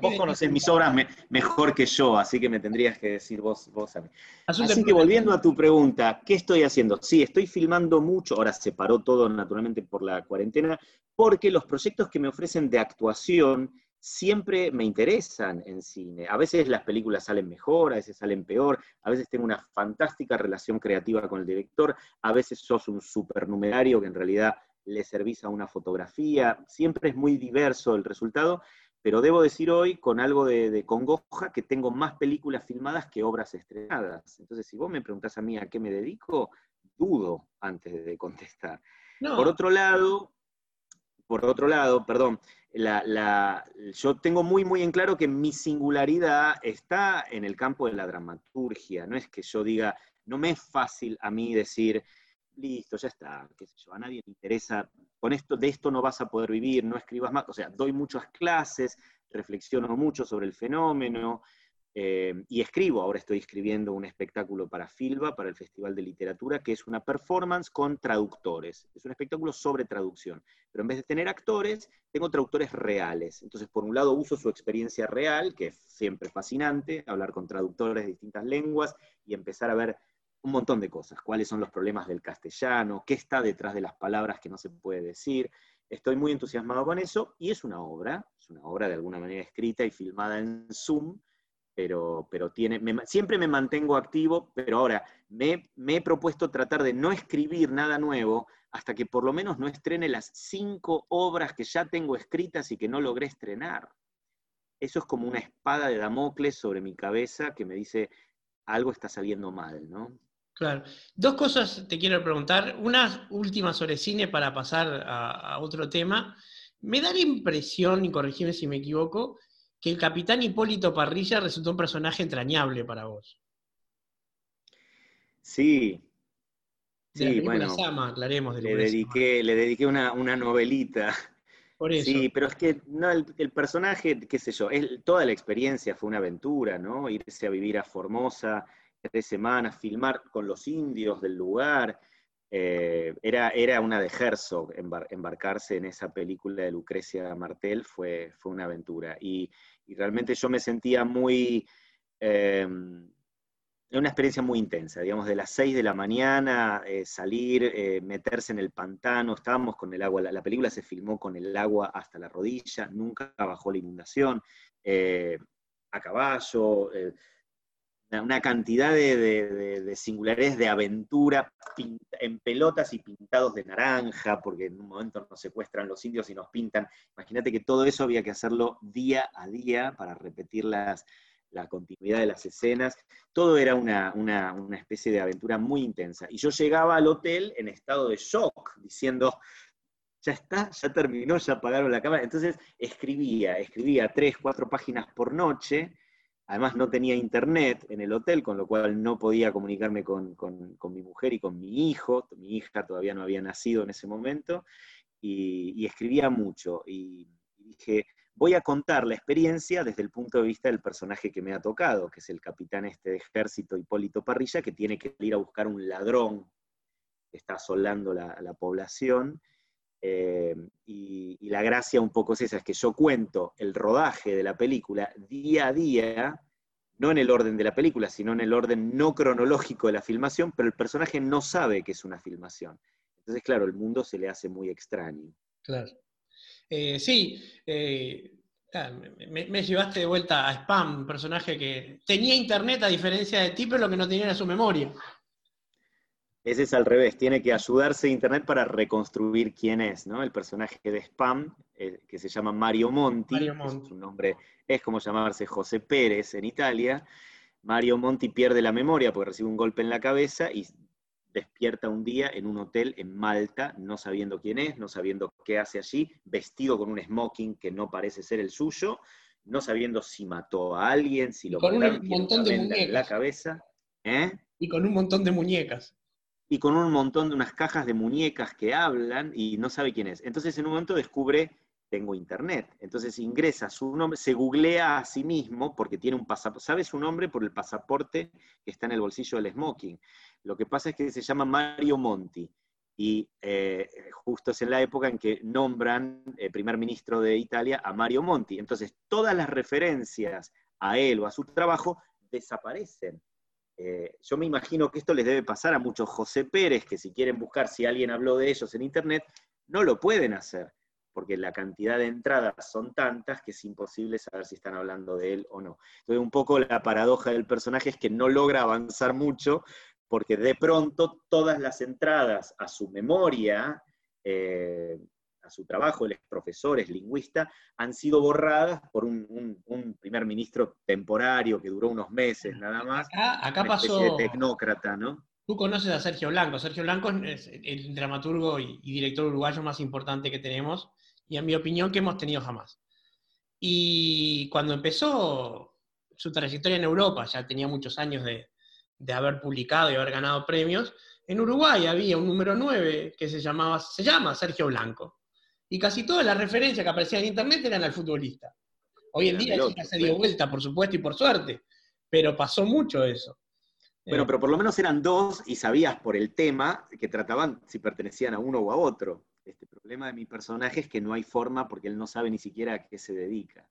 vos conocés mis obras mejor que yo, así que me tendrías que decir vos, vos a mí. así que volviendo a tu pregunta, ¿qué estoy haciendo? Sí, estoy filmando mucho, ahora se paró todo naturalmente por la cuarentena, porque los proyectos que me ofrecen de actuación siempre me interesan en cine. A veces las películas salen mejor, a veces salen peor, a veces tengo una fantástica relación creativa con el director, a veces sos un supernumerario que en realidad le servís a una fotografía, siempre es muy diverso el resultado, pero debo decir hoy con algo de, congoja que tengo más películas filmadas que obras estrenadas. Entonces, si vos me preguntás a mí a qué me dedico, dudo antes de contestar. Por otro lado, por otro lado, perdón, yo tengo muy, muy en claro que mi singularidad está en el campo de la dramaturgia. No es que yo diga, no me es fácil a mí decir, listo, ya está, qué sé yo, a nadie le interesa, con esto, de esto no vas a poder vivir, no escribas más. O sea, doy muchas clases, reflexiono mucho sobre el fenómeno, eh, y escribo, ahora estoy escribiendo un espectáculo para Filba, para el Festival de Literatura, que es una performance con traductores. Es un espectáculo sobre traducción. Pero en vez de tener actores, tengo traductores reales. Entonces, por un lado, uso su experiencia real, que es siempre fascinante, hablar con traductores de distintas lenguas y empezar a ver un montón de cosas. Cuáles son los problemas del castellano, qué está detrás de las palabras que no se puede decir. Estoy muy entusiasmado con eso y es una obra, es una obra de alguna manera escrita y filmada en Zoom, pero, pero tiene, siempre me mantengo activo, pero ahora me, he propuesto tratar de no escribir nada nuevo hasta que por lo menos no estrene las cinco obras que ya tengo escritas y que no logré estrenar. Eso es como una espada de Damocles sobre mi cabeza que me dice, algo está saliendo mal, ¿no? Claro. Dos cosas te quiero preguntar. Una última sobre cine para pasar a, a otro tema. Me da la impresión, y corregime si me equivoco, que el capitán Hipólito Parrilla resultó un personaje entrañable para vos. Sí, sí, bueno, aclaremos. le, dediqué, le dediqué una, novelita. Por eso. Sí, pero es que no, el, personaje, qué sé yo, toda la experiencia fue una aventura, ¿no? Irse a vivir a Formosa tres semanas, filmar con los indios del lugar. Eh, era, era una de Herzog, embarcarse en esa película de Lucrecia Martel fue, fue una aventura. Y, realmente yo me sentía muy... Eh, una experiencia muy intensa, digamos, de las 6 de la mañana, eh, salir, eh, meterse en el pantano, estábamos con el agua, la, película se filmó con el agua hasta la rodilla, nunca bajó la inundación, a caballo, una cantidad de, de, singulares de aventura en pelotas y pintados de naranja, porque en un momento nos secuestran los indios y nos pintan. Imagínate que todo eso había que hacerlo día a día para repetir las, la continuidad de las escenas, todo era una, especie de aventura muy intensa. Y yo llegaba al hotel en estado de shock, diciendo, ya está, ya terminó, ya apagaron la cámara. Entonces escribía, escribía tres, cuatro páginas por noche. Además no tenía internet en el hotel, con lo cual no podía comunicarme con, mi mujer y con mi hijo. Mi hija todavía no había nacido en ese momento. Y, escribía mucho. y dije, voy a contar la experiencia desde el punto de vista del personaje que me ha tocado, que es el capitán este de ejército Hipólito Parrilla, que tiene que ir a buscar un ladrón que está asolando la, población. Eh, y, la gracia un poco es esa, es que yo cuento el rodaje de la película día a día, no en el orden de la película, sino en el orden no cronológico de la filmación, pero el personaje no sabe que es una filmación. Entonces, claro, el mundo se le hace muy extraño. Claro. Eh, sí, eh, me, llevaste de vuelta a Spam, un personaje que tenía internet a diferencia de ti, pero lo que no tenía era su memoria. Ese es al revés, tiene que ayudarse internet para reconstruir quién es, ¿no? El personaje de Spam, eh, que se llama Mario Monti, Mario Monti. su nombre es como llamarse José Pérez en Italia. Mario Monti pierde la memoria porque recibe un golpe en la cabeza y despierta un día en un hotel en Malta, no sabiendo quién es, no sabiendo qué hace allí, vestido con un smoking que no parece ser el suyo, no sabiendo si mató a alguien, si lo con un montón de muñecas. en la cabeza. ¿eh? Y con un montón de muñecas. Y con un montón de unas cajas de muñecas que hablan y no sabe quién es. Entonces en un momento descubre tengo internet. Entonces ingresa su nombre, se googlea a sí mismo porque tiene un pasaporte, sabe su nombre por el pasaporte que está en el bolsillo del smoking. Lo que pasa es que se llama Mario Monti y eh, justo es en la época en que nombran eh, primer ministro de Italia a Mario Monti. Entonces todas las referencias a él o a su trabajo desaparecen. Eh, yo me imagino que esto les debe pasar a muchos José Pérez, que si quieren buscar si alguien habló de ellos en Internet, no lo pueden hacer porque la cantidad de entradas son tantas que es imposible saber si están hablando de él o no. Entonces, un poco la paradoja del personaje es que no logra avanzar mucho, porque de pronto todas las entradas a su memoria, eh, a su trabajo, él es profesor, es lingüista, han sido borradas por un, primer ministro temporario que duró unos meses nada más. Acá, pasó. De tecnócrata, ¿no? Tú conoces a Sergio Blanco. Sergio Blanco es el dramaturgo y director uruguayo más importante que tenemos y en mi opinión que hemos tenido jamás. Y cuando empezó su trayectoria en Europa, ya tenía muchos años de, haber publicado y haber ganado premios, en Uruguay había un número 9 que se, llamaba, se llama Sergio Blanco. Y casi todas las referencias que aparecían en internet eran al futbolista. Hoy en día ya se dio vuelta, por supuesto, y por suerte, pero pasó mucho eso. Bueno, eh, pero por lo menos eran dos y sabías por el tema que trataban si pertenecían a uno o a otro. Este problema de mi personaje es que no hay forma porque él no sabe ni siquiera a qué se dedica.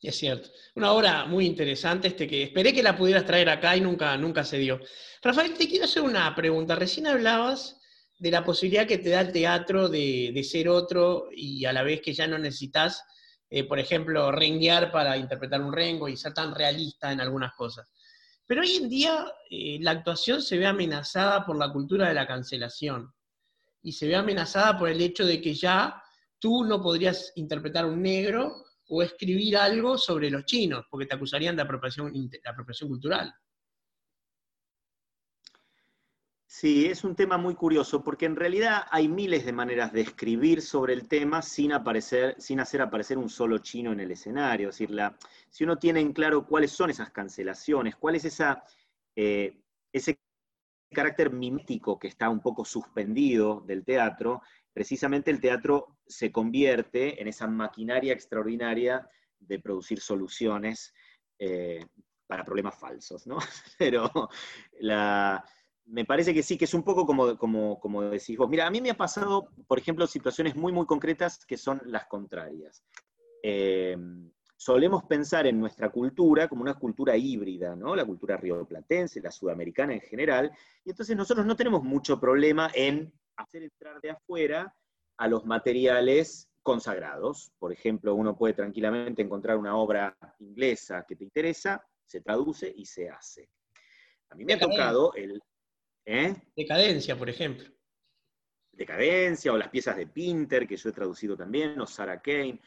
Es cierto. Una obra muy interesante, este que esperé que la pudieras traer acá y nunca, nunca se dio. Rafael, te quiero hacer una pregunta. Recién hablabas de la posibilidad que te da el teatro de, ser otro y a la vez que ya no necesitas, eh, por ejemplo, renguear para interpretar un rengo y ser tan realista en algunas cosas. Pero hoy en día eh, la actuación se ve amenazada por la cultura de la cancelación y se ve amenazada por el hecho de que ya tú no podrías interpretar un negro o escribir algo sobre los chinos, porque te acusarían de apropiación, de apropiación cultural. Sí, es un tema muy curioso, porque en realidad hay miles de maneras de escribir sobre el tema sin, aparecer, sin hacer aparecer un solo chino en el escenario. Es decir, la, si uno tiene en claro cuáles son esas cancelaciones, cuál es esa, eh, ese carácter mimético que está un poco suspendido del teatro, precisamente el teatro se convierte en esa maquinaria extraordinaria de producir soluciones eh, para problemas falsos, ¿no? Pero me parece que sí, que es un poco como, como, como decís vos. Mira, a mí me ha pasado, por ejemplo, situaciones muy, muy concretas que son las contrarias. Eh, solemos pensar en nuestra cultura como una cultura híbrida, ¿no? La cultura rioplatense, la sudamericana en general, y entonces nosotros no tenemos mucho problema en hacer entrar de afuera a los materiales consagrados. Por ejemplo, uno puede tranquilamente encontrar una obra inglesa que te interesa, se traduce y se hace. A mí me ha tocado el... ¿eh? Decadencia, por ejemplo. Decadencia, o las piezas de Pinter, que yo he traducido también, o Sarah Kane.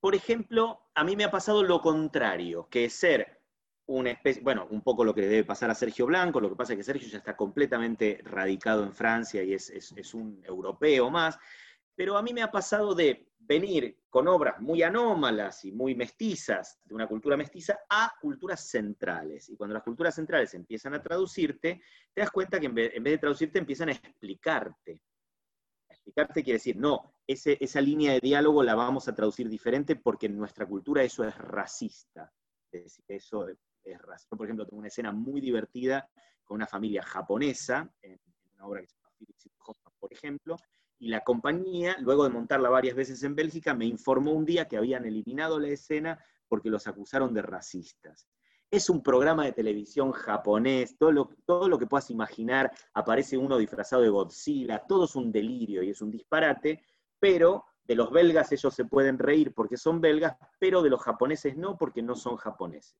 Por ejemplo, a mí me ha pasado lo contrario, que ser una especie, bueno, un poco lo que debe pasar a Sergio Blanco, lo que pasa es que Sergio ya está completamente radicado en Francia y es, un europeo más, pero a mí me ha pasado de venir con obras muy anómalas y muy mestizas, de una cultura mestiza, a culturas centrales. Y cuando las culturas centrales empiezan a traducirte, te das cuenta que en vez, de traducirte empiezan a explicarte. explicarte quiere decir, no, esa línea de diálogo la vamos a traducir diferente porque en nuestra cultura eso es racista. Es decir, eso es racista. por ejemplo, tengo una escena muy divertida con una familia japonesa, en, una obra que se llama Philip por ejemplo, y la compañía, luego de montarla varias veces en Bélgica, me informó un día que habían eliminado la escena porque los acusaron de racistas. Es un programa de televisión japonés, todo lo, todo lo que puedas imaginar, aparece uno disfrazado de Godzilla, todo es un delirio y es un disparate, pero de los belgas ellos se pueden reír porque son belgas, pero de los japoneses no porque no son japoneses.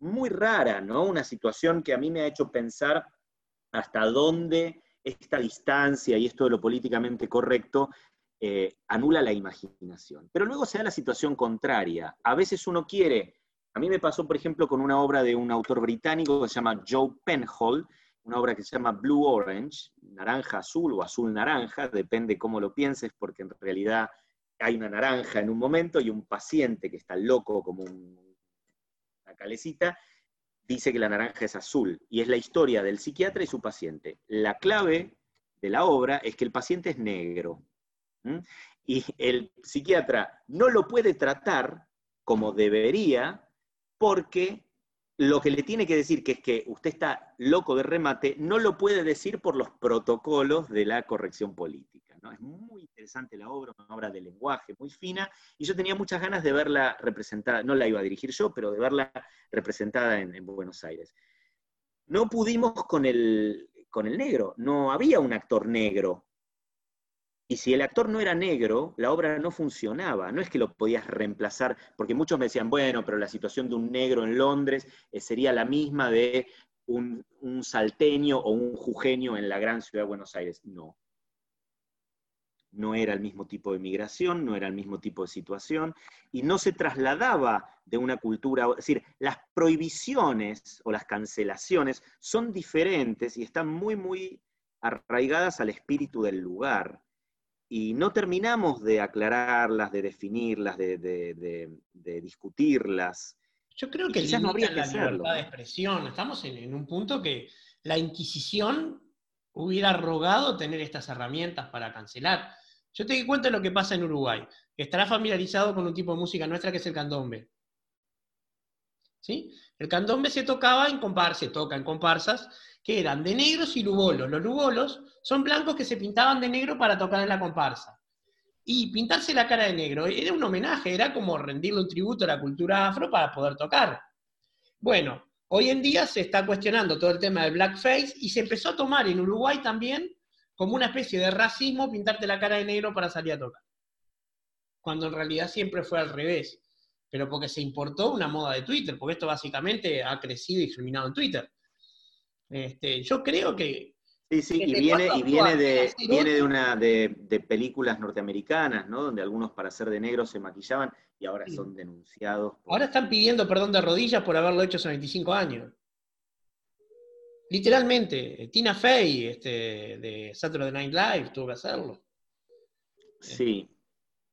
Muy rara, ¿no? Una situación que a mí me ha hecho pensar hasta dónde esta distancia y esto de lo políticamente correcto eh, anula la imaginación. Pero luego se da la situación contraria. A veces uno quiere, a mí me pasó, por ejemplo, con una obra de un autor británico que se llama Joe Penhall, una obra que se llama Blue Orange, naranja azul o azul naranja, depende cómo lo pienses, porque en realidad hay una naranja en un momento y un paciente que está loco como una calecita, dice que la naranja es azul, y es la historia del psiquiatra y su paciente. La clave de la obra es que el paciente es negro, y el psiquiatra no lo puede tratar como debería porque lo que le tiene que decir, que es que usted está loco de remate, no lo puede decir por los protocolos de la corrección política. Es muy interesante la obra, una obra de lenguaje muy fina, y yo tenía muchas ganas de verla representada, no la iba a dirigir yo, pero de verla representada en, Buenos Aires. No pudimos con el, con el negro, no había un actor negro y si el actor no era negro, la obra no funcionaba. No es que lo podías reemplazar, porque muchos me decían, bueno, pero la situación de un negro en Londres eh, sería la misma de un, salteño o un jujeño en la gran ciudad de Buenos Aires. No. No era el mismo tipo de migración, no era el mismo tipo de situación, y no se trasladaba de una cultura, es decir, las prohibiciones o las cancelaciones son diferentes y están muy, muy arraigadas al espíritu del lugar y no terminamos de aclararlas, de definirlas, de, discutirlas. Yo creo que ya no habría que la libertad de expresión. Estamos en, un punto que la Inquisición hubiera rogado tener estas herramientas para cancelar. Yo te doy cuenta de lo que pasa en Uruguay, que estará familiarizado con un tipo de música nuestra que es el candombe. ¿Sí? El candombe se tocaba en comparsas, se toca en comparsas, que eran de negros y lubolos. Los lubolos son blancos que se pintaban de negro para tocar en la comparsa. Y pintarse la cara de negro era un homenaje, era como rendirle un tributo a la cultura afro para poder tocar. Bueno, hoy en día se está cuestionando todo el tema del blackface y se empezó a tomar en Uruguay también como una especie de racismo pintarte la cara de negro para salir a tocar. Cuando en realidad siempre fue al revés. Pero porque se importó una moda de Twitter, porque esto básicamente ha crecido y germinado en Twitter. Este, yo creo que... Sí, sí, y viene, y viene, de, viene de una de, películas norteamericanas, ¿no? Donde algunos para ser de negro se maquillaban y ahora son denunciados. Ahora están pidiendo perdón de rodillas por haberlo hecho hace 25 años. Literalmente, Tina Fey este, de Saturday Night Live tuvo que hacerlo. Sí.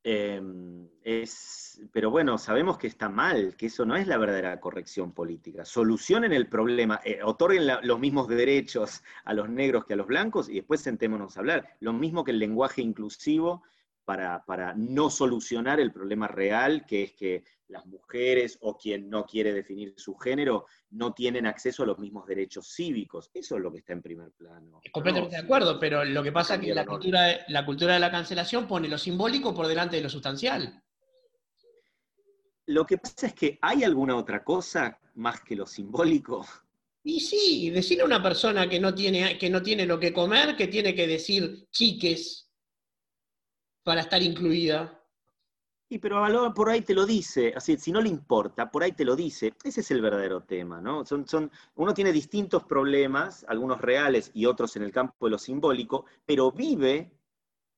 Em, es, pero bueno, sabemos que está mal, que eso no es la verdadera corrección política. Solucionen el problema, eh, otorguen los mismos derechos a los negros que a los blancos y después sentémonos a hablar. Lo mismo que el lenguaje inclusivo para, para no solucionar el problema real, que es que las mujeres o quien no quiere definir su género no tienen acceso a los mismos derechos cívicos. Eso es lo que está en primer plano. Completamente de acuerdo, pero lo que pasa es que la cultura, la cultura de la cancelación pone lo simbólico por delante de lo sustancial. Lo que pasa es que hay alguna otra cosa más que lo simbólico. Y sí, decirle a una persona que no tiene, que no tiene lo que comer, que tiene que decir chiques para estar incluida. Y pero por ahí te lo dice, así, si no le importa, por ahí te lo dice. Ese es el verdadero tema, ¿no? Son, son, uno tiene distintos problemas, algunos reales y otros en el campo de lo simbólico, pero vive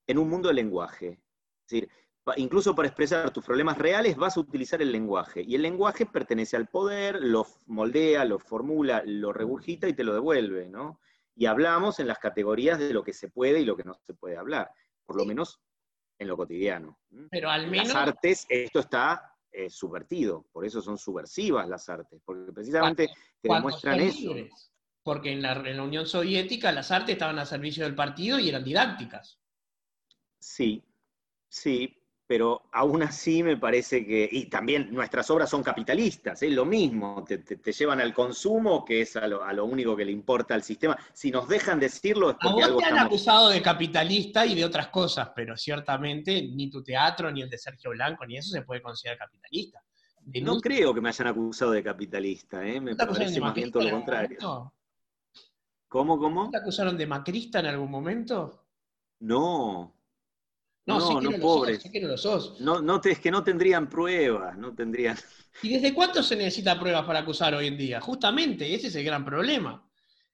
en un mundo de lenguaje. Es decir, incluso para expresar tus problemas reales vas a utilizar el lenguaje. Y el lenguaje pertenece al poder, lo moldea, lo formula, lo regurgita y te lo devuelve, ¿no? Y hablamos en las categorías de lo que se puede y lo que no se puede hablar. Por lo menos en lo cotidiano. Pero al menos... Las artes, esto está eh, subvertido, por eso son subversivas las artes, porque precisamente te demuestran eso. Porque en la, en la Unión Soviética las artes estaban al servicio del partido y eran didácticas. Sí, sí, pero aún así me parece que, y también nuestras obras son capitalistas, es lo mismo, te, llevan al consumo, que es a lo, único que le importa al sistema. Si nos dejan decirlo es porque a vos te han acusado de capitalista y de otras cosas, pero ciertamente ni tu teatro, ni el de Sergio Blanco, ni eso se puede considerar capitalista. no creo que me hayan acusado de capitalista, ¿eh? me parece más bien todo lo contrario. ¿Cómo, cómo? ¿Te acusaron de macrista en algún momento? No, no, no, no pobres. que no lo sos. No, no es que no tendrían pruebas, no tendrían. ¿Y desde cuánto se necesita pruebas para acusar hoy en día? Justamente, ese es el gran problema.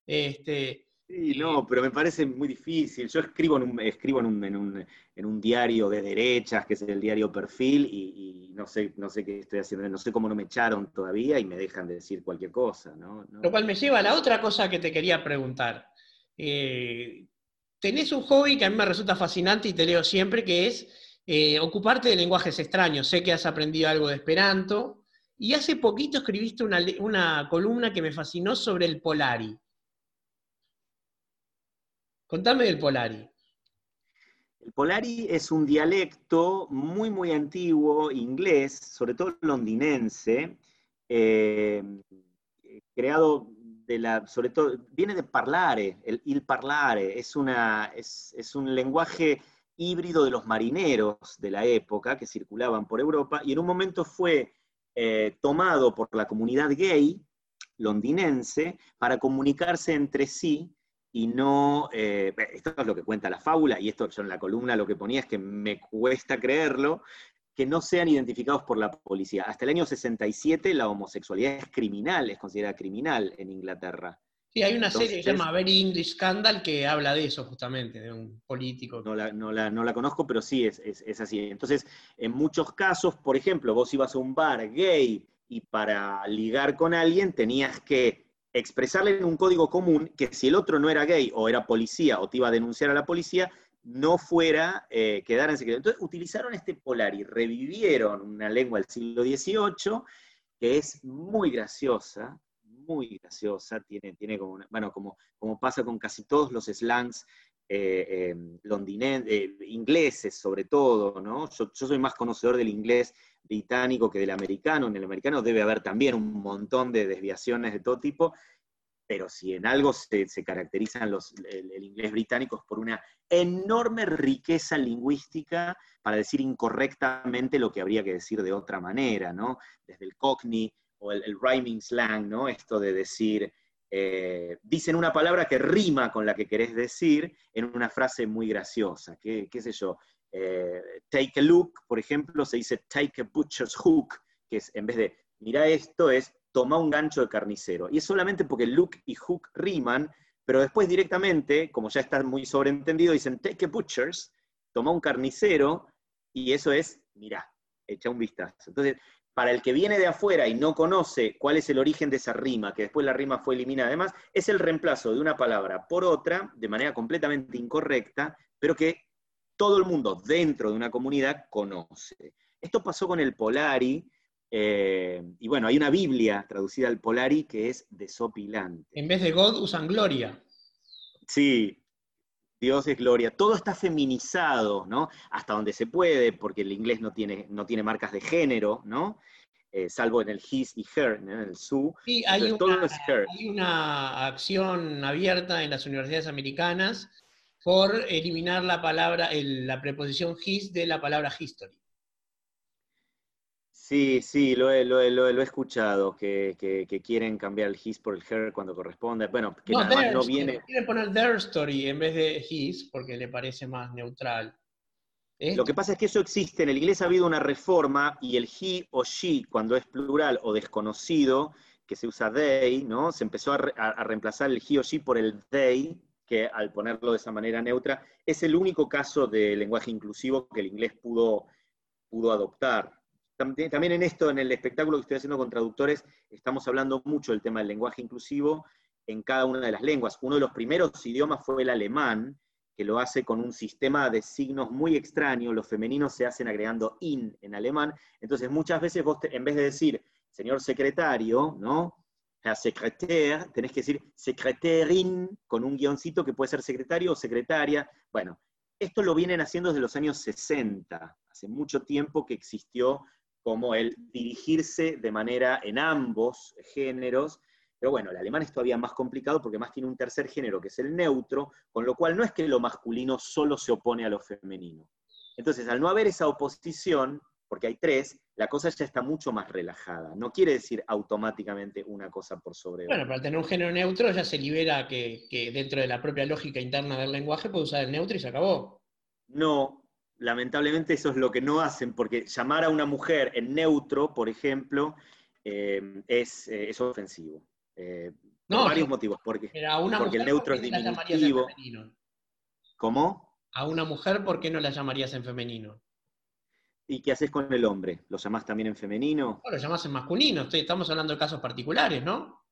Este, sí, no, pero me parece muy difícil. Yo escribo en un, escribo en un, en un, diario de derechas, que es el diario Perfil, y, no, sé, no sé qué estoy haciendo, no sé cómo no me echaron todavía y me dejan de decir cualquier cosa. ¿no? Lo cual me lleva a la otra cosa que te quería preguntar. Eh, tenés un hobby que a mí me resulta fascinante y te leo siempre, que es eh, ocuparte de lenguajes extraños. Sé que has aprendido algo de Esperanto, y hace poquito escribiste una, una columna que me fascinó sobre el Polari. Contame del Polari. El Polari es un dialecto muy, muy antiguo, inglés, sobre todo londinense, eh, creado sobre todo, viene de parlare, el il parlare, es, una, es, un lenguaje híbrido de los marineros de la época que circulaban por Europa y en un momento fue eh, tomado por la comunidad gay londinense para comunicarse entre sí y no, eh, esto es lo que cuenta la fábula, y esto yo en la columna lo que ponía es que me cuesta creerlo, que no sean identificados por la policía. Hasta el año 67 la homosexualidad es criminal, es considerada criminal en Inglaterra. Sí, hay una serie que se llama Very English Scandal que habla de eso justamente, de un político. No la, no la, conozco, pero sí es, es, así. Entonces, en muchos casos, por ejemplo, vos ibas a un bar gay y para ligar con alguien tenías que expresarle en un código común que si el otro no era gay o era policía o te iba a denunciar a la policía, no fuera, eh, quedar en secreto. Entonces utilizaron este polar y revivieron una lengua del siglo XVIII que es muy graciosa, muy graciosa, tiene, tiene como, bueno, como, como pasa con casi todos los slangs eh, em, eh, ingleses sobre todo, ¿no? Yo, soy más conocedor del inglés británico que del americano, en el americano debe haber también un montón de desviaciones de todo tipo, pero si en algo se, caracterizan los, el, inglés británico es por una enorme riqueza lingüística para decir incorrectamente lo que habría que decir de otra manera, ¿no? Desde el cockney o el, rhyming slang, ¿no? Esto de decir, eh, dicen una palabra que rima con la que querés decir en una frase muy graciosa, qué, qué sé yo, eh, take a look, por ejemplo, se dice take a butcher's hook, que es en vez de mira esto, es toma un gancho de carnicero. Y es solamente porque look y hook riman, pero después directamente, como ya está muy sobreentendido, dicen take a butcher's, toma un carnicero, y eso es, mira, echa un vistazo. Entonces, para el que viene de afuera y no conoce cuál es el origen de esa rima, que después la rima fue eliminada, además, es el reemplazo de una palabra por otra de manera completamente incorrecta, pero que todo el mundo dentro de una comunidad conoce. Esto pasó con el Polari, eh, y bueno, hay una Biblia traducida al Polari que es desopilante. En vez de God usan gloria. Sí, Dios es gloria. Todo está feminizado, ¿no? Hasta donde se puede, porque el inglés no tiene, no tiene marcas de género, ¿no? Eh, salvo en el his y her, en el su. Sí, hay una, hay una acción abierta en las universidades americanas por eliminar la palabra, la preposición his de la palabra history. Sí, sí, lo he, lo he, escuchado, que, quieren cambiar el his por el her cuando corresponde. Bueno, que no, nada no viene. Quieren poner their story en vez de his porque le parece más neutral. Lo que pasa es que eso existe, en el inglés ha habido una reforma y el he o she, cuando es plural o desconocido, que se usa they, ¿no? Se empezó a, a reemplazar el he o she por el they, que al ponerlo de esa manera neutra, es el único caso de lenguaje inclusivo que el inglés pudo, pudo adoptar. También en esto, en el espectáculo que estoy haciendo con traductores, estamos hablando mucho del tema del lenguaje inclusivo en cada una de las lenguas. Uno de los primeros idiomas fue el alemán, que lo hace con un sistema de signos muy extraño. Los femeninos se hacen agregando in en alemán. Entonces, muchas veces vos, en vez de decir señor secretario, ¿no? Herr Secretaire, tenés que decir secretarin con un guioncito que puede ser secretario o secretaria. Bueno, esto lo vienen haciendo desde los años 60. Hace mucho tiempo que existió como el dirigirse de manera en ambos géneros. Pero bueno, el alemán es todavía más complicado porque más tiene un tercer género que es el neutro, con lo cual no es que lo masculino solo se opone a lo femenino. Entonces, al no haber esa oposición, porque hay tres, la cosa ya está mucho más relajada. No quiere decir automáticamente una cosa por sobre otra. Bueno, para tener un género neutro ya se libera que, que, dentro de la propia lógica interna del lenguaje puede usar el neutro y se acabó. No, lamentablemente eso es lo que no hacen, porque llamar a una mujer en neutro, por ejemplo, eh, es, eh, es, ofensivo. Eh, por varios motivos. Porque, porque el neutro es diminutivo. ¿Cómo? A una mujer, ¿por qué no la llamarías en femenino? ¿Y qué haces con el hombre? ¿Lo llamás también en femenino? No, lo llamás en masculino. estamos hablando de casos particulares, ¿no?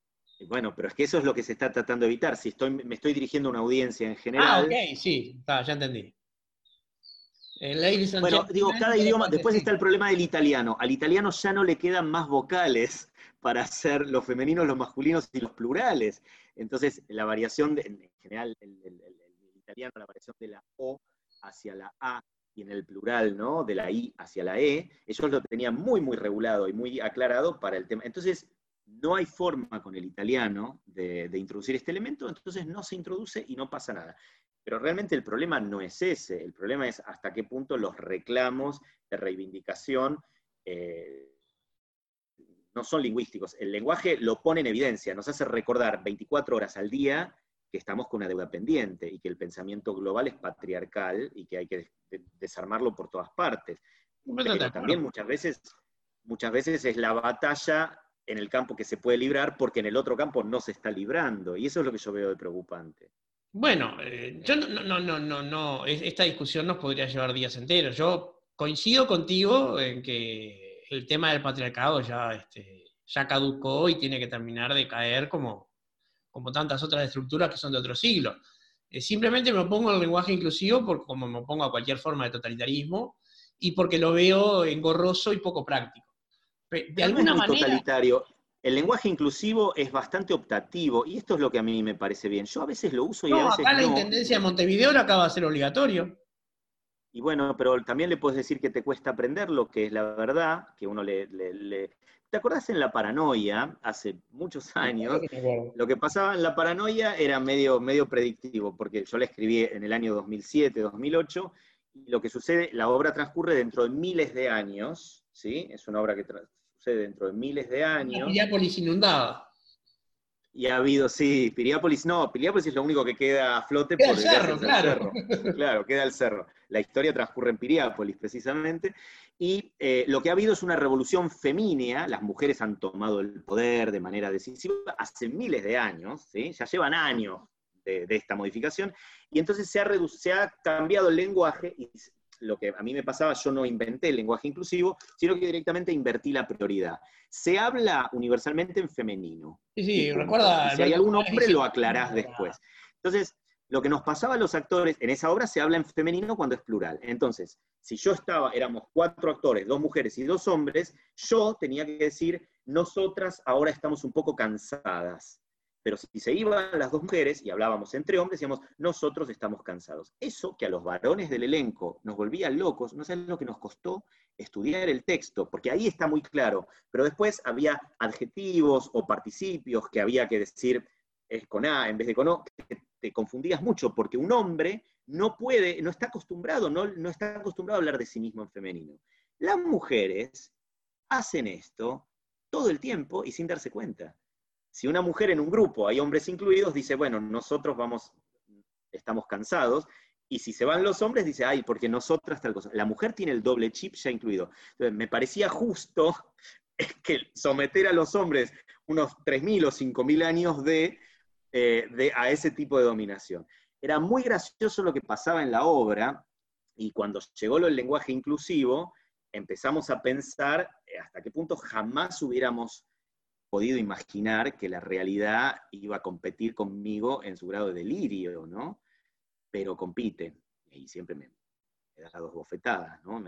Bueno, pero es que eso es lo que se está tratando de evitar. Si estoy, me estoy dirigiendo a una audiencia en general. Ah, ok, sí, ya entendí. Bueno, digo, cada idioma, después está el problema del italiano. Al italiano ya no le quedan más vocales para hacer los femeninos, los masculinos y los plurales. Entonces, la variación, en general, el, italiano, la variación de la O hacia la A y en el plural, ¿no? De la I hacia la E, ellos lo tenían muy, muy regulado y muy aclarado para el tema. Entonces, no hay forma con el italiano de, introducir este elemento, entonces no se introduce y no pasa nada. Pero realmente el problema no es ese, el problema es hasta qué punto los reclamos de reivindicación eh, no son lingüísticos. El lenguaje lo pone en evidencia, nos hace recordar 24 horas al día que estamos con una deuda pendiente y que el pensamiento global es patriarcal y que hay que desarmarlo por todas partes. Pero también muchas veces, muchas veces es la batalla en el campo que se puede librar porque en el otro campo no se está librando. Y eso es lo que yo veo de preocupante. Bueno, eh, yo no, no, no, no, no, esta discusión nos podría llevar días enteros. Yo coincido contigo en que el tema del patriarcado ya, este, ya caducó y tiene que terminar de caer como, como tantas otras estructuras que son de otro siglo. Eh, simplemente me opongo al lenguaje inclusivo por, como me opongo a cualquier forma de totalitarismo y porque lo veo engorroso y poco práctico. De alguna manera, totalitario el lenguaje inclusivo es bastante optativo y esto es lo que a mí me parece bien. Yo a veces lo uso y a veces acá la Intendencia de Montevideo lo acaba de ser obligatorio. Y bueno, pero también le puedes decir que te cuesta aprender lo que es la verdad, que uno le... ¿Te acordás en La Paranoia, hace muchos años? Lo que pasaba en La Paranoia era medio, medio predictivo, porque yo la escribí en el año 2007, 2008, y lo que sucede, la obra transcurre dentro de miles de años, ¿sí? Es una obra que dentro de miles de años. Piriápolis inundada. Y ha habido, sí, Piriápolis, no, Piriápolis es lo único que queda a flote por el cerro, claro. Claro, queda el cerro. La historia transcurre en Piriápolis, precisamente. Y eh, lo que ha habido es una revolución femínea, las mujeres han tomado el poder de manera decisiva hace miles de años, ¿sí? ya llevan años de, esta modificación, y entonces se ha, se ha cambiado el lenguaje y lo que a mí me pasaba, yo no inventé el lenguaje inclusivo, sino que directamente invertí la prioridad. Se habla universalmente en femenino. Sí, sí, recuerda. Si hay algún hombre, lo aclarás después. Entonces, lo que nos pasaba a los actores, en esa obra se habla en femenino cuando es plural. Entonces, si yo estaba, éramos cuatro actores, dos mujeres y dos hombres, yo tenía que decir, nosotras ahora estamos un poco cansadas. Pero si se iban las dos mujeres y hablábamos entre hombres, decíamos, nosotros estamos cansados. Eso que a los varones del elenco nos volvía locos, no sabes lo que nos costó estudiar el texto, porque ahí está muy claro. Pero después había adjetivos o participios que había que decir es con A en vez de con O, te confundías mucho, porque un hombre no puede, no está acostumbrado, no, no está acostumbrado a hablar de sí mismo en femenino. Las mujeres hacen esto todo el tiempo y sin darse cuenta. Si una mujer en un grupo, hay hombres incluidos, dice, bueno, nosotros vamos, estamos cansados, y si se van los hombres, dice, ay, porque nosotras tal cosa. La mujer tiene el doble chip ya incluido. Entonces, me parecía justo que someter a los hombres unos 3.000 o 5.000 años de eh, a ese tipo de dominación. Era muy gracioso lo que pasaba en la obra, y cuando llegó el lenguaje inclusivo, empezamos a pensar eh, hasta qué punto jamás hubiéramos podido imaginar que la realidad iba a competir conmigo en su grado de delirio, ¿no? Pero compite, y siempre me, da las dos bofetadas, ¿no?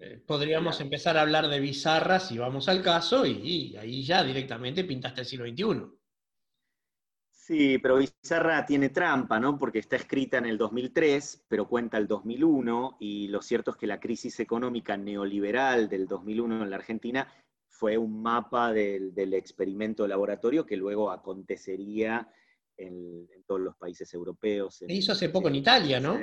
Eh, podríamos empezar a hablar de bizarras si vamos al caso, y, ahí ya directamente pintaste el siglo XXI. Sí, pero Bizarra tiene trampa, ¿no? Porque está escrita en el 2003, pero cuenta el 2001, y lo cierto es que la crisis económica neoliberal del 2001 en la Argentina fue un mapa del, experimento laboratorio que luego acontecería en, todos los países europeos. Se hizo hace poco en Italia, ¿no?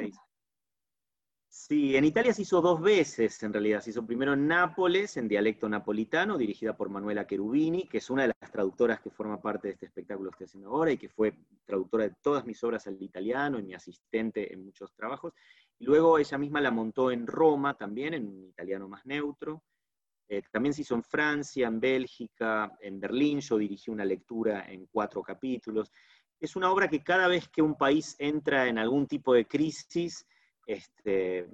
Sí, en Italia se hizo dos veces, en realidad. Se hizo primero en Nápoles, en dialecto napolitano, dirigida por Manuela Cherubini, que es una de las traductoras que forma parte de este espectáculo que estoy haciendo ahora y que fue traductora de todas mis obras al italiano y mi asistente en muchos trabajos. Y luego ella misma la montó en Roma también, en un italiano más neutro. Eh, también se hizo en Francia, en Bélgica, en Berlín. Yo dirigí una lectura en cuatro capítulos. Es una obra que cada vez que un país entra en algún tipo de crisis, este,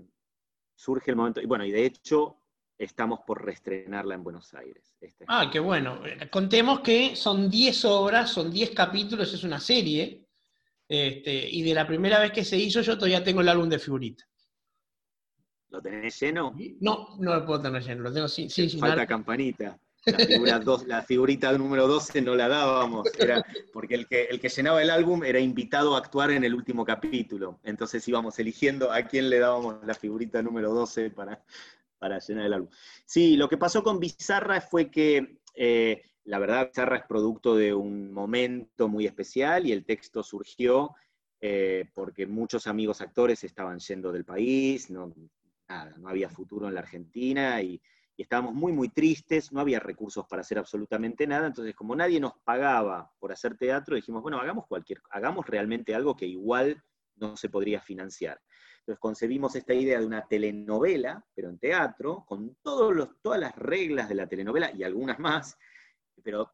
surge el momento, y bueno, y de hecho estamos por reestrenarla en Buenos Aires. Este ah, qué bueno. Contemos que son 10 obras, son 10 capítulos, es una serie, este, y de la primera vez que se hizo yo todavía tengo el álbum de figurita. ¿Lo tenés lleno? No, no lo puedo tener lleno, lo tengo sin, sin Falta campanita. La, la figurita número 12 no la dábamos, era porque el que, el que llenaba el álbum era invitado a actuar en el último capítulo. Entonces íbamos eligiendo a quién le dábamos la figurita número 12 para, para llenar el álbum. Sí, lo que pasó con Bizarra fue que, eh, la verdad, Bizarra es producto de un momento muy especial y el texto surgió eh, porque muchos amigos actores estaban yendo del país, no, nada, no había futuro en la Argentina y y estábamos muy, muy tristes, no había recursos para hacer absolutamente nada, entonces como nadie nos pagaba por hacer teatro, dijimos, bueno, hagamos cualquier, hagamos realmente algo que igual no se podría financiar. Entonces concebimos esta idea de una telenovela, pero en teatro, con todos los, todas las reglas de la telenovela y algunas más, pero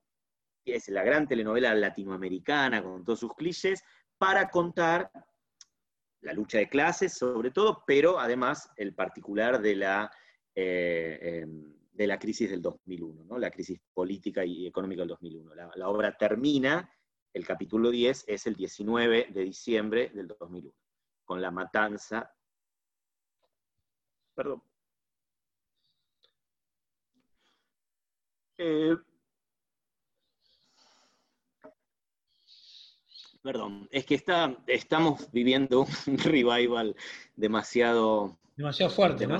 es la gran telenovela latinoamericana con todos sus clichés, para contar la lucha de clases sobre todo, pero además el particular de la eh, em, de la crisis del 2001, ¿no? la crisis política y económica del 2001. La, obra termina, el capítulo 10 es el 19 de diciembre del 2001, con la matanza. Perdón. Eh, perdón, es que está, estamos viviendo un revival demasiado Demasiado fuerte, ¿no?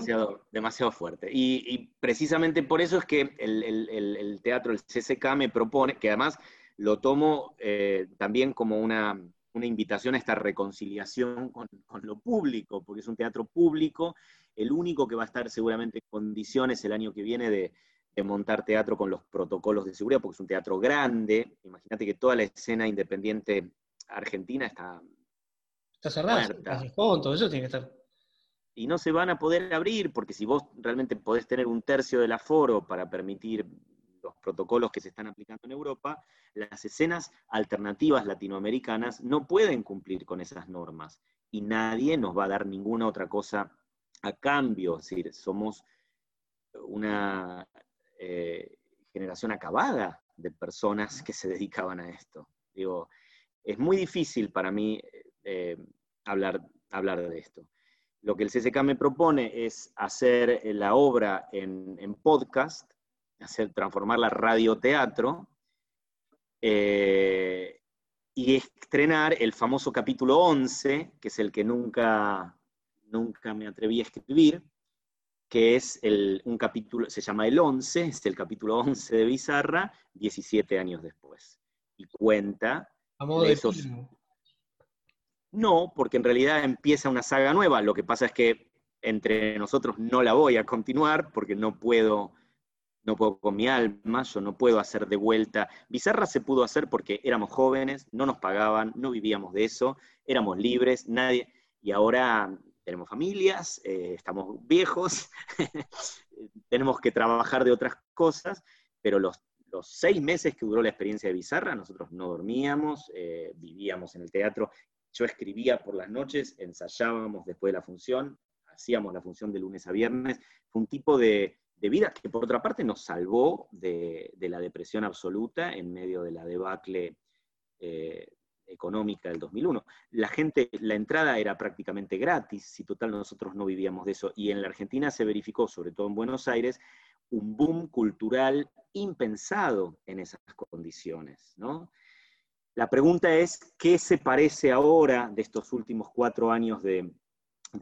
Demasiado fuerte. Y, precisamente por eso es que el, teatro, el CCK me propone, que además lo tomo eh, también como una, invitación a esta reconciliación con, lo público, porque es un teatro público, el único que va a estar seguramente en condiciones el año que viene de, montar teatro con los protocolos de seguridad, porque es un teatro grande. Imagínate que toda la escena independiente argentina está... Está cerrada, todo eso tiene que estar y no se van a poder abrir, porque si vos realmente podés tener un tercio del aforo para permitir los protocolos que se están aplicando en Europa, las escenas alternativas latinoamericanas no pueden cumplir con esas normas y nadie nos va a dar ninguna otra cosa a cambio. Es decir, somos una eh, generación acabada de personas que se dedicaban a esto. Digo, es muy difícil para mí eh, hablar, hablar de esto. Lo que el CCK me propone es hacer la obra en, podcast, hacer, transformarla radioteatro, eh, y estrenar el famoso capítulo 11, que es el que nunca, nunca me atreví a escribir, que es un capítulo, se llama El 11, es el capítulo 11 de Bizarra, 17 años después. Y cuenta de, esos... No, porque en realidad empieza una saga nueva. Lo que pasa es que entre nosotros no la voy a continuar porque no puedo, no puedo con mi alma, yo no puedo hacer de vuelta. Bizarra se pudo hacer porque éramos jóvenes, no nos pagaban, no vivíamos de eso, éramos libres, nadie, y ahora tenemos familias, eh, estamos viejos, tenemos que trabajar de otras cosas, pero los, seis meses que duró la experiencia de Bizarra, nosotros no dormíamos, eh, vivíamos en el teatro yo escribía por las noches, ensayábamos después de la función, hacíamos la función de lunes a viernes. Fue un tipo de, vida que por otra parte nos salvó de, la depresión absoluta en medio de la debacle eh, económica del 2001. La gente, la entrada era prácticamente gratis, si total nosotros no vivíamos de eso. Y en la Argentina se verificó, sobre todo en Buenos Aires, un boom cultural impensado en esas condiciones, ¿no? La pregunta es, ¿qué se parece ahora de estos últimos cuatro años de,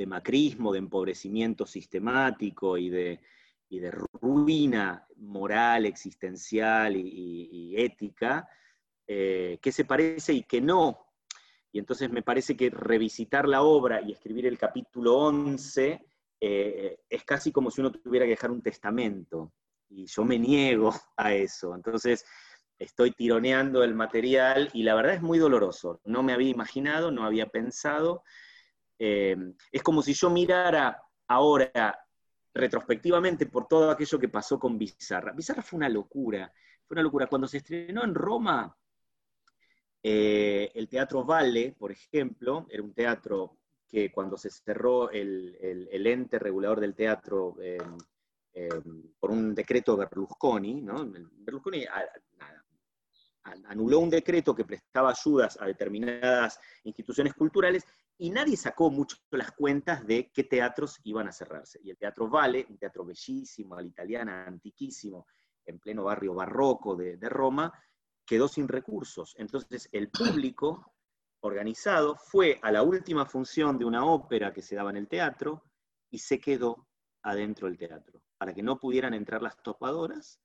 macrismo, de empobrecimiento sistemático y de, ruina moral, existencial y, ética? Eh, ¿Qué se parece y qué no? Y entonces me parece que revisitar la obra y escribir el capítulo 11 eh, es casi como si uno tuviera que dejar un testamento. Y yo me niego a eso. Entonces, estoy tironeando el material y la verdad es muy doloroso. No me había imaginado, no había pensado. Eh, es como si yo mirara ahora retrospectivamente por todo aquello que pasó con Bizarra. Bizarra fue una locura, fue una locura. Cuando se estrenó en Roma, eh, el Teatro Valle, por ejemplo, era un teatro que cuando se cerró el, ente regulador del teatro eh, por un decreto Berlusconi, ¿no? Berlusconi, anuló un decreto que prestaba ayudas a determinadas instituciones culturales y nadie sacó mucho las cuentas de qué teatros iban a cerrarse. Y el Teatro Vale, un teatro bellísimo, a la italiana, antiquísimo, en pleno barrio barroco de, Roma, quedó sin recursos. Entonces el público organizado fue a la última función de una ópera que se daba en el teatro y se quedó adentro del teatro, para que no pudieran entrar las topadoras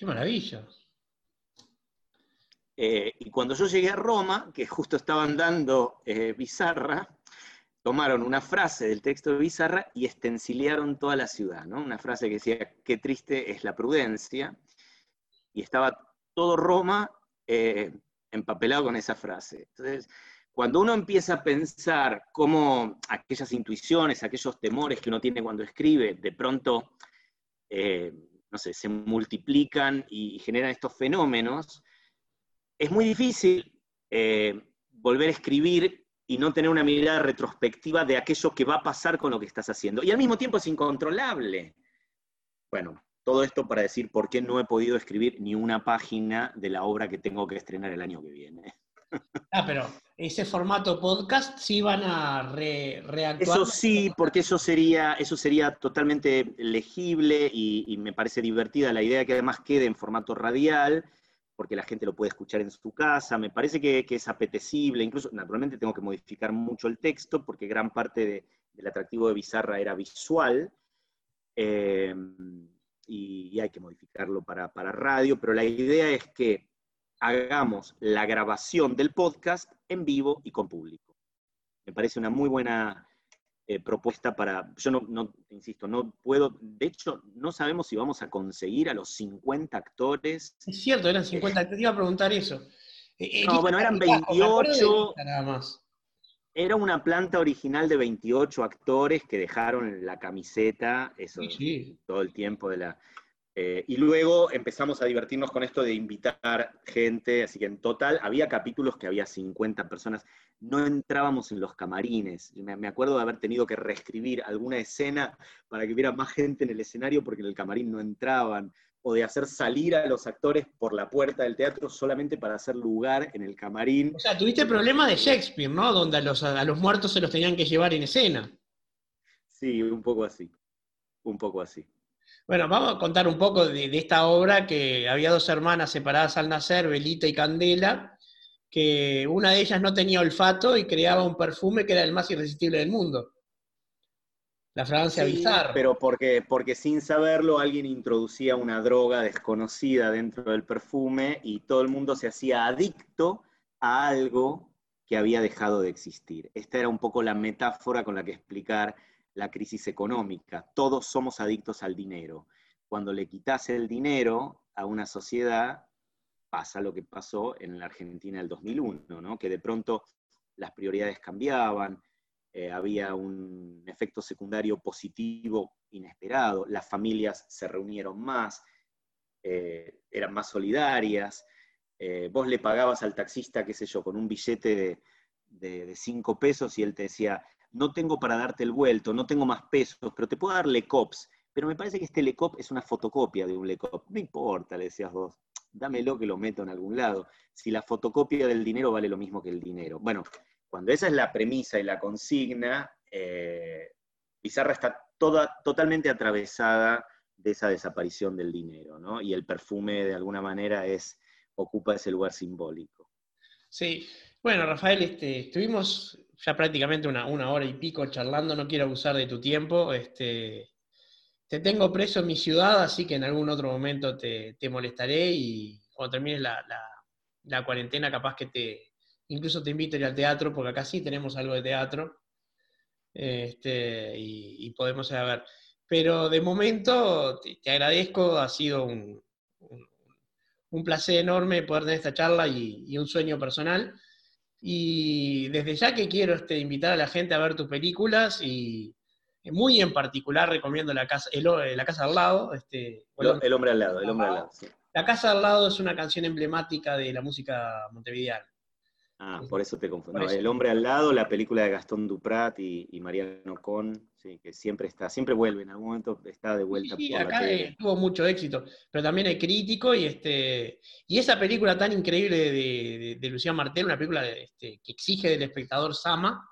Qué maravilla. Eh, y cuando yo llegué a Roma, que justo estaban dando eh, Bizarra, tomaron una frase del texto de Bizarra y estencilearon toda la ciudad, ¿no? Una frase que decía, qué triste es la prudencia, y estaba todo Roma eh, empapelado con esa frase. Entonces, cuando uno empieza a pensar cómo aquellas intuiciones, aquellos temores que uno tiene cuando escribe, de pronto no sé, se multiplican y generan estos fenómenos, es muy difícil eh, volver a escribir y no tener una mirada retrospectiva de aquello que va a pasar con lo que estás haciendo. Y al mismo tiempo es incontrolable. Bueno, todo esto para decir por qué no he podido escribir ni una página de la obra que tengo que estrenar el año que viene. Ah, pero ese formato podcast sí van a reactuar. Eso sí, porque eso sería, eso sería totalmente legible y, me parece divertida la idea que además quede en formato radial, porque la gente lo puede escuchar en su casa. Me parece que, es apetecible, incluso naturalmente tengo que modificar mucho el texto, porque gran parte del atractivo de Bizarra era visual. Eh, y, hay que modificarlo para, para radio, pero la idea es que hagamos la grabación del podcast en vivo y con público. Me parece una muy buena eh, propuesta para, yo no, insisto, no puedo, de hecho, no sabemos si vamos a conseguir a los 50 actores. Es cierto, eran 50, te iba a preguntar eso. Eh, eh, no, bueno, eran 28. Era una planta original de 28 actores que dejaron la camiseta, eso, todo el tiempo de la, eh, y luego empezamos a divertirnos con esto de invitar gente, así que en total había capítulos que había 50 personas, no entrábamos en los camarines. Me, acuerdo de haber tenido que reescribir alguna escena para que hubiera más gente en el escenario porque en el camarín no entraban. O de hacer salir a los actores por la puerta del teatro solamente para hacer lugar en el camarín. O sea, tuviste problemas de Shakespeare, ¿no? Donde a los, a los muertos se los tenían que llevar en escena. Sí, un poco así. Un poco así. Bueno, vamos a contar un poco de, esta obra que había dos hermanas separadas al nacer, Belita y Candela, que una de ellas no tenía olfato y creaba un perfume que era el más irresistible del mundo. La fragancia bizarra. Pero porque, porque sin saberlo alguien introducía una droga desconocida dentro del perfume y todo el mundo se hacía adicto a algo que había dejado de existir. Esta era un poco la metáfora con la que explicar la crisis económica. Todos somos adictos al dinero. Cuando le quitas el dinero a una sociedad, pasa lo que pasó en la Argentina del 2001, ¿no? que de pronto las prioridades cambiaban, eh, había un efecto secundario positivo inesperado, las familias se reunieron más, eh, eran más solidarias, eh, vos le pagabas al taxista, qué sé yo, con un billete de, cinco pesos y él te decía, no tengo para darte el vuelto, no tengo más pesos, pero te puedo dar LECOPS. Pero me parece que este LECOP es una fotocopia de un LECOP. No importa, le decías vos, dámelo que lo meto en algún lado. Si la fotocopia del dinero vale lo mismo que el dinero. Bueno, cuando esa es la premisa y la consigna, eh, Pizarra está toda, totalmente atravesada de esa desaparición del dinero, ¿no? Y el perfume, de alguna manera, es, ocupa ese lugar simbólico. Sí, bueno, Rafael, este, estuvimos ya prácticamente una, hora y pico charlando, no quiero abusar de tu tiempo. Este, te tengo preso en mi ciudad, así que en algún otro momento te, molestaré y cuando termine la, cuarentena capaz que te incluso te invito a ir al teatro, porque acá sí tenemos algo de teatro este, y, podemos ir a ver. Pero de momento te, agradezco, ha sido un, un, placer enorme poder tener esta charla y, y un sueño personal. Y desde ya que quiero este, invitar a la gente a ver tus películas y muy en particular recomiendo La Casa, la casa al lado. Este, el, hombre al lado, el hombre al lado. La Casa al lado es una canción emblemática de la música montevideana. Ah, por eso te confundo. el hombre al lado, la película de Gastón Duprat y, Mariano Con, que siempre está, siempre vuelve, en algún momento está de vuelta. Sí, acá tuvo mucho éxito, pero también es crítico y este y esa película tan increíble de, de, Lucía Martel, una película este, que exige del espectador Sama,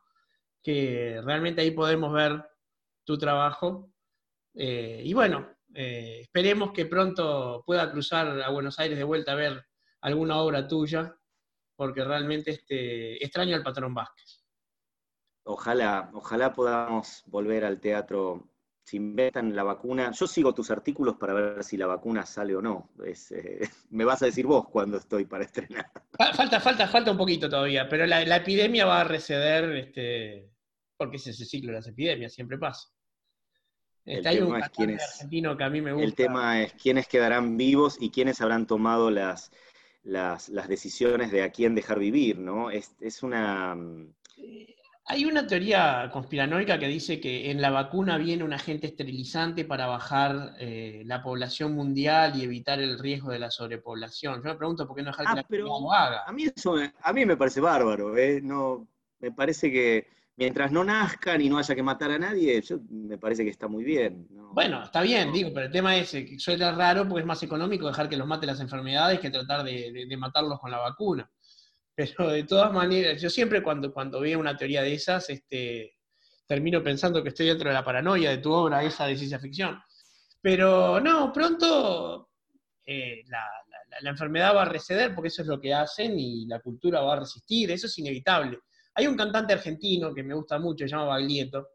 que realmente ahí podemos ver tu trabajo. Eh, y bueno, eh, esperemos que pronto pueda cruzar a Buenos Aires de vuelta a ver alguna obra tuya porque realmente este, extraño al patrón Vázquez. Ojalá, ojalá podamos volver al teatro. Si inventan la vacuna, yo sigo tus artículos para ver si la vacuna sale o no. Eh, me vas a decir vos cuando estoy para estrenar. Falta, falta, falta un poquito todavía, pero la, epidemia va a receder, este, porque es ese ciclo de las epidemias, siempre pasa. Este, hay un argentino que a mí me gusta. El tema es quiénes quedarán vivos y quiénes habrán tomado las, las, decisiones de a quién dejar vivir, ¿no? Es, una... Mm, hay una teoría conspiranoica que dice que en la vacuna viene un agente esterilizante para bajar eh, la población mundial y evitar el riesgo de la sobrepoblación. Yo me pregunto por qué no dejar que ah, la lo haga. A mí, eso, a mí me parece bárbaro, ¿eh? No, me parece que mientras no nazcan y no haya que matar a nadie, yo, me parece que está muy bien. Bueno, está bien, digo, pero el tema es que suena raro porque es más económico dejar que los mate las enfermedades que tratar de, matarlos con la vacuna. Pero de todas maneras, yo siempre cuando, cuando veo una teoría de esas, este, termino pensando que estoy dentro de la paranoia de tu obra, esa de ciencia ficción. Pero no, pronto eh, la, la enfermedad va a receder porque eso es lo que hacen y la cultura va a resistir, eso es inevitable hay un cantante argentino que me gusta mucho, se llama Baglietto,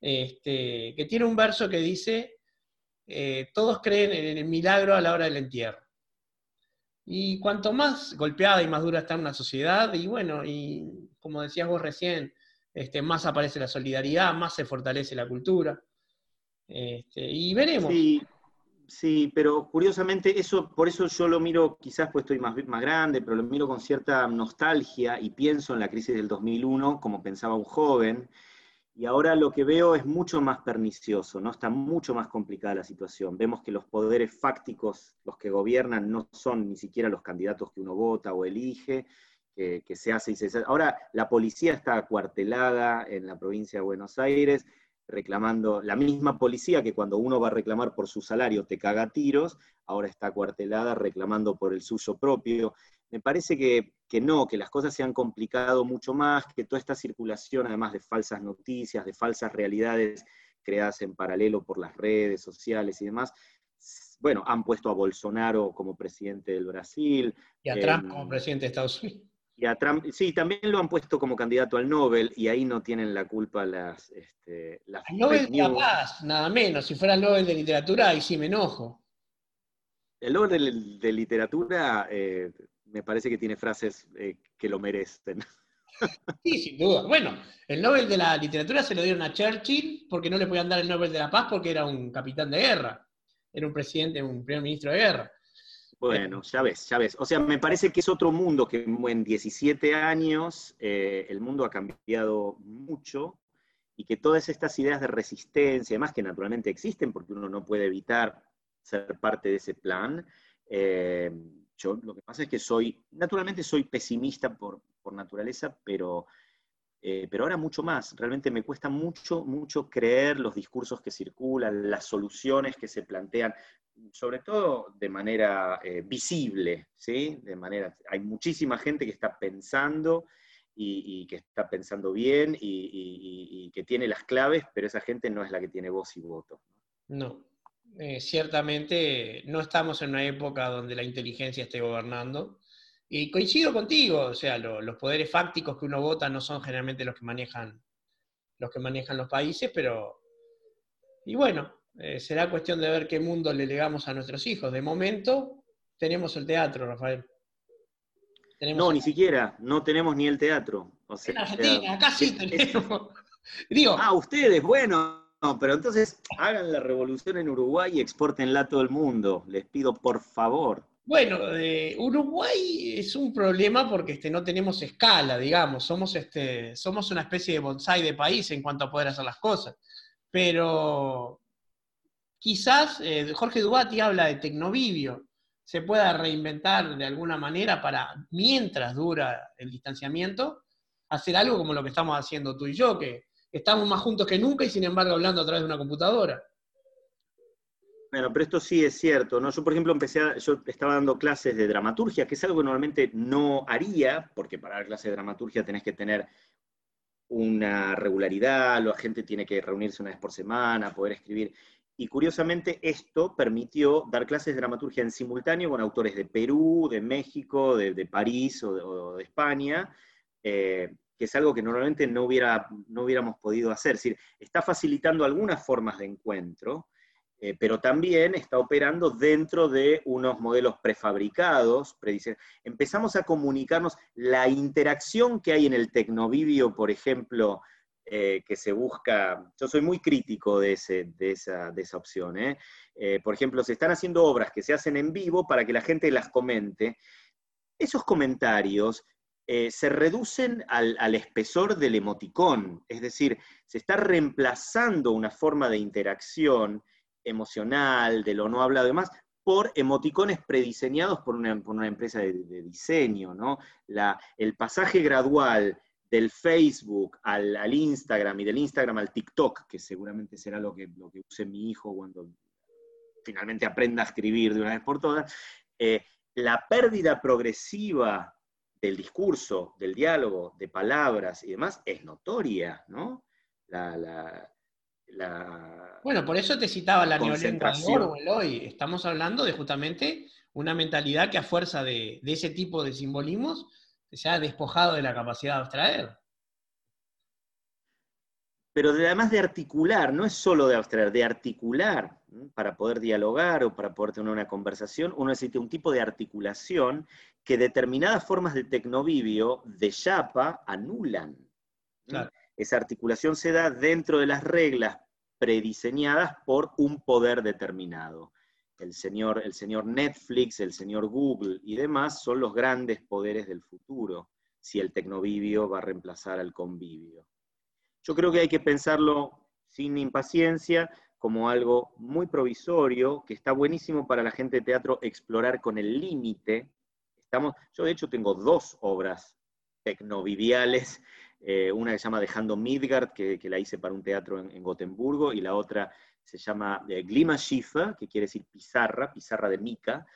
este, que tiene un verso que dice, eh, todos creen en el milagro a la hora del entierro. Y cuanto más golpeada y más dura está una sociedad, y bueno, y como decías vos recién, este, más aparece la solidaridad, más se fortalece la cultura. Este, y veremos. Sí, pero curiosamente, eso, por eso yo lo miro, quizás pues estoy más, más grande, pero lo miro con cierta nostalgia y pienso en la crisis del 2001 como pensaba un joven, y ahora lo que veo es mucho más pernicioso, ¿no? Está mucho más complicada la situación. Vemos que los poderes fácticos, los que gobiernan, no son ni siquiera los candidatos que uno vota o elige, que, que se hace y se hace. Ahora la policía está acuartelada en la provincia de Buenos Aires, reclamando, la misma policía que cuando uno va a reclamar por su salario te caga tiros, ahora está cuartelada reclamando por el suyo propio. Me parece que, que, no, que las cosas se han complicado mucho más, que toda esta circulación, además de falsas noticias, de falsas realidades creadas en paralelo por las redes sociales y demás, bueno, han puesto a Bolsonaro como presidente del Brasil. Y a Trump como presidente de Estados Unidos. Y a Trump, sí, también lo han puesto como candidato al Nobel y ahí no tienen la culpa las... Este, las el Nobel de la Paz, nada menos. Si fuera el Nobel de Literatura, ahí sí me enojo. El Nobel de, Literatura eh, me parece que tiene frases eh, que lo merecen. Sí, sin duda. Bueno, el Nobel de la Literatura se lo dieron a Churchill porque no le podían dar el Nobel de la Paz porque era un capitán de guerra era un presidente, un primer ministro de guerra. Bueno, ya ves, ya ves. O sea, me parece que es otro mundo que en 17 años eh, el mundo ha cambiado mucho y que todas estas ideas de resistencia, además que naturalmente existen porque uno no puede evitar ser parte de ese plan, eh, yo lo que pasa es que soy, naturalmente soy pesimista por, por naturaleza, pero eh, pero ahora mucho más. Realmente me cuesta mucho, mucho creer los discursos que circulan, las soluciones que se plantean, sobre todo de manera eh, visible, ¿sí? De manera, hay muchísima gente que está pensando y, que está pensando bien y, que tiene las claves, pero esa gente no es la que tiene voz y voto. No, eh, ciertamente no estamos en una época donde la inteligencia esté gobernando. Y coincido contigo, o sea, los poderes fácticos que uno vota no son generalmente los que manejan los que manejan los países, pero y bueno, eh, será cuestión de ver qué mundo le legamos a nuestros hijos. De momento tenemos el teatro, Rafael. no, ni siquiera, no tenemos ni el teatro. en Argentina, acá sí tenemos. ah, ustedes, bueno, no, pero entonces hagan la revolución en Uruguay y exportenla a todo el mundo. Les pido por favor. Bueno, Uruguay es un problema porque este, no tenemos escala, digamos, somos, este, somos una especie de bonsai de país en cuanto a poder hacer las cosas. Pero quizás eh, Jorge Dubati habla de tecnovivio, se pueda reinventar de alguna manera para, mientras dura el distanciamiento, hacer algo como lo que estamos haciendo tú y yo, que estamos más juntos que nunca y sin embargo hablando a través de una computadora. Bueno, pero esto sí es cierto, ¿no? Yo, por ejemplo, empecé yo estaba dando clases de dramaturgia, que es algo que normalmente no haría, porque para dar clases de dramaturgia tenés que tener una regularidad, la gente tiene que reunirse una vez por semana, poder escribir. Y curiosamente esto permitió dar clases de dramaturgia en simultáneo con autores de Perú, de México, de, París o de, España, eh, que es algo que normalmente no, hubiera, no hubiéramos podido hacer. Es decir, está facilitando algunas formas de encuentro, eh, pero también está operando dentro de unos modelos prefabricados, Empezamos a comunicarnos la interacción que hay en el tecnovivio, por ejemplo, eh, que se busca, yo soy muy crítico de, esa, opción. ¿eh? por ejemplo, se están haciendo obras que se hacen en vivo para que la gente las comente. Esos comentarios se reducen al, al, espesor del emoticón, es decir, se está reemplazando una forma de interacción emocional, de lo no hablado y demás, por emoticones prediseñados por una, por una empresa de, diseño, ¿no? La, el pasaje gradual del Facebook al, Instagram y del Instagram al TikTok, que seguramente será lo que, lo que use mi hijo cuando finalmente aprenda a escribir de una vez por todas, eh, la pérdida progresiva del discurso, del diálogo, de palabras y demás es notoria, ¿no? la, bueno, por eso te citaba la neolengua de Orwell hoy. Estamos hablando de justamente una mentalidad que a fuerza de, ese tipo de simbolismos se ha despojado de la capacidad de abstraer. Pero además de articular, no es solo de abstraer, de articular, para poder dialogar o para poder tener una conversación, uno necesita un tipo de articulación que determinadas formas de tecnovivio de chapa anulan. Claro esa articulación se da dentro de las reglas prediseñadas por un poder determinado. El señor, el señor Netflix, el señor Google y demás son los grandes poderes del futuro, si el tecnovivio va a reemplazar al convivio. Yo creo que hay que pensarlo sin impaciencia, como algo muy provisorio, que está buenísimo para la gente de teatro explorar con el límite. Estamos, yo de hecho tengo dos obras tecnoviviales eh, una que se llama Dejando Midgard, que, la hice para un teatro en, Gotemburgo, y la otra se llama eh, Glimaschiffe, que quiere decir pizarra, pizarra de mica,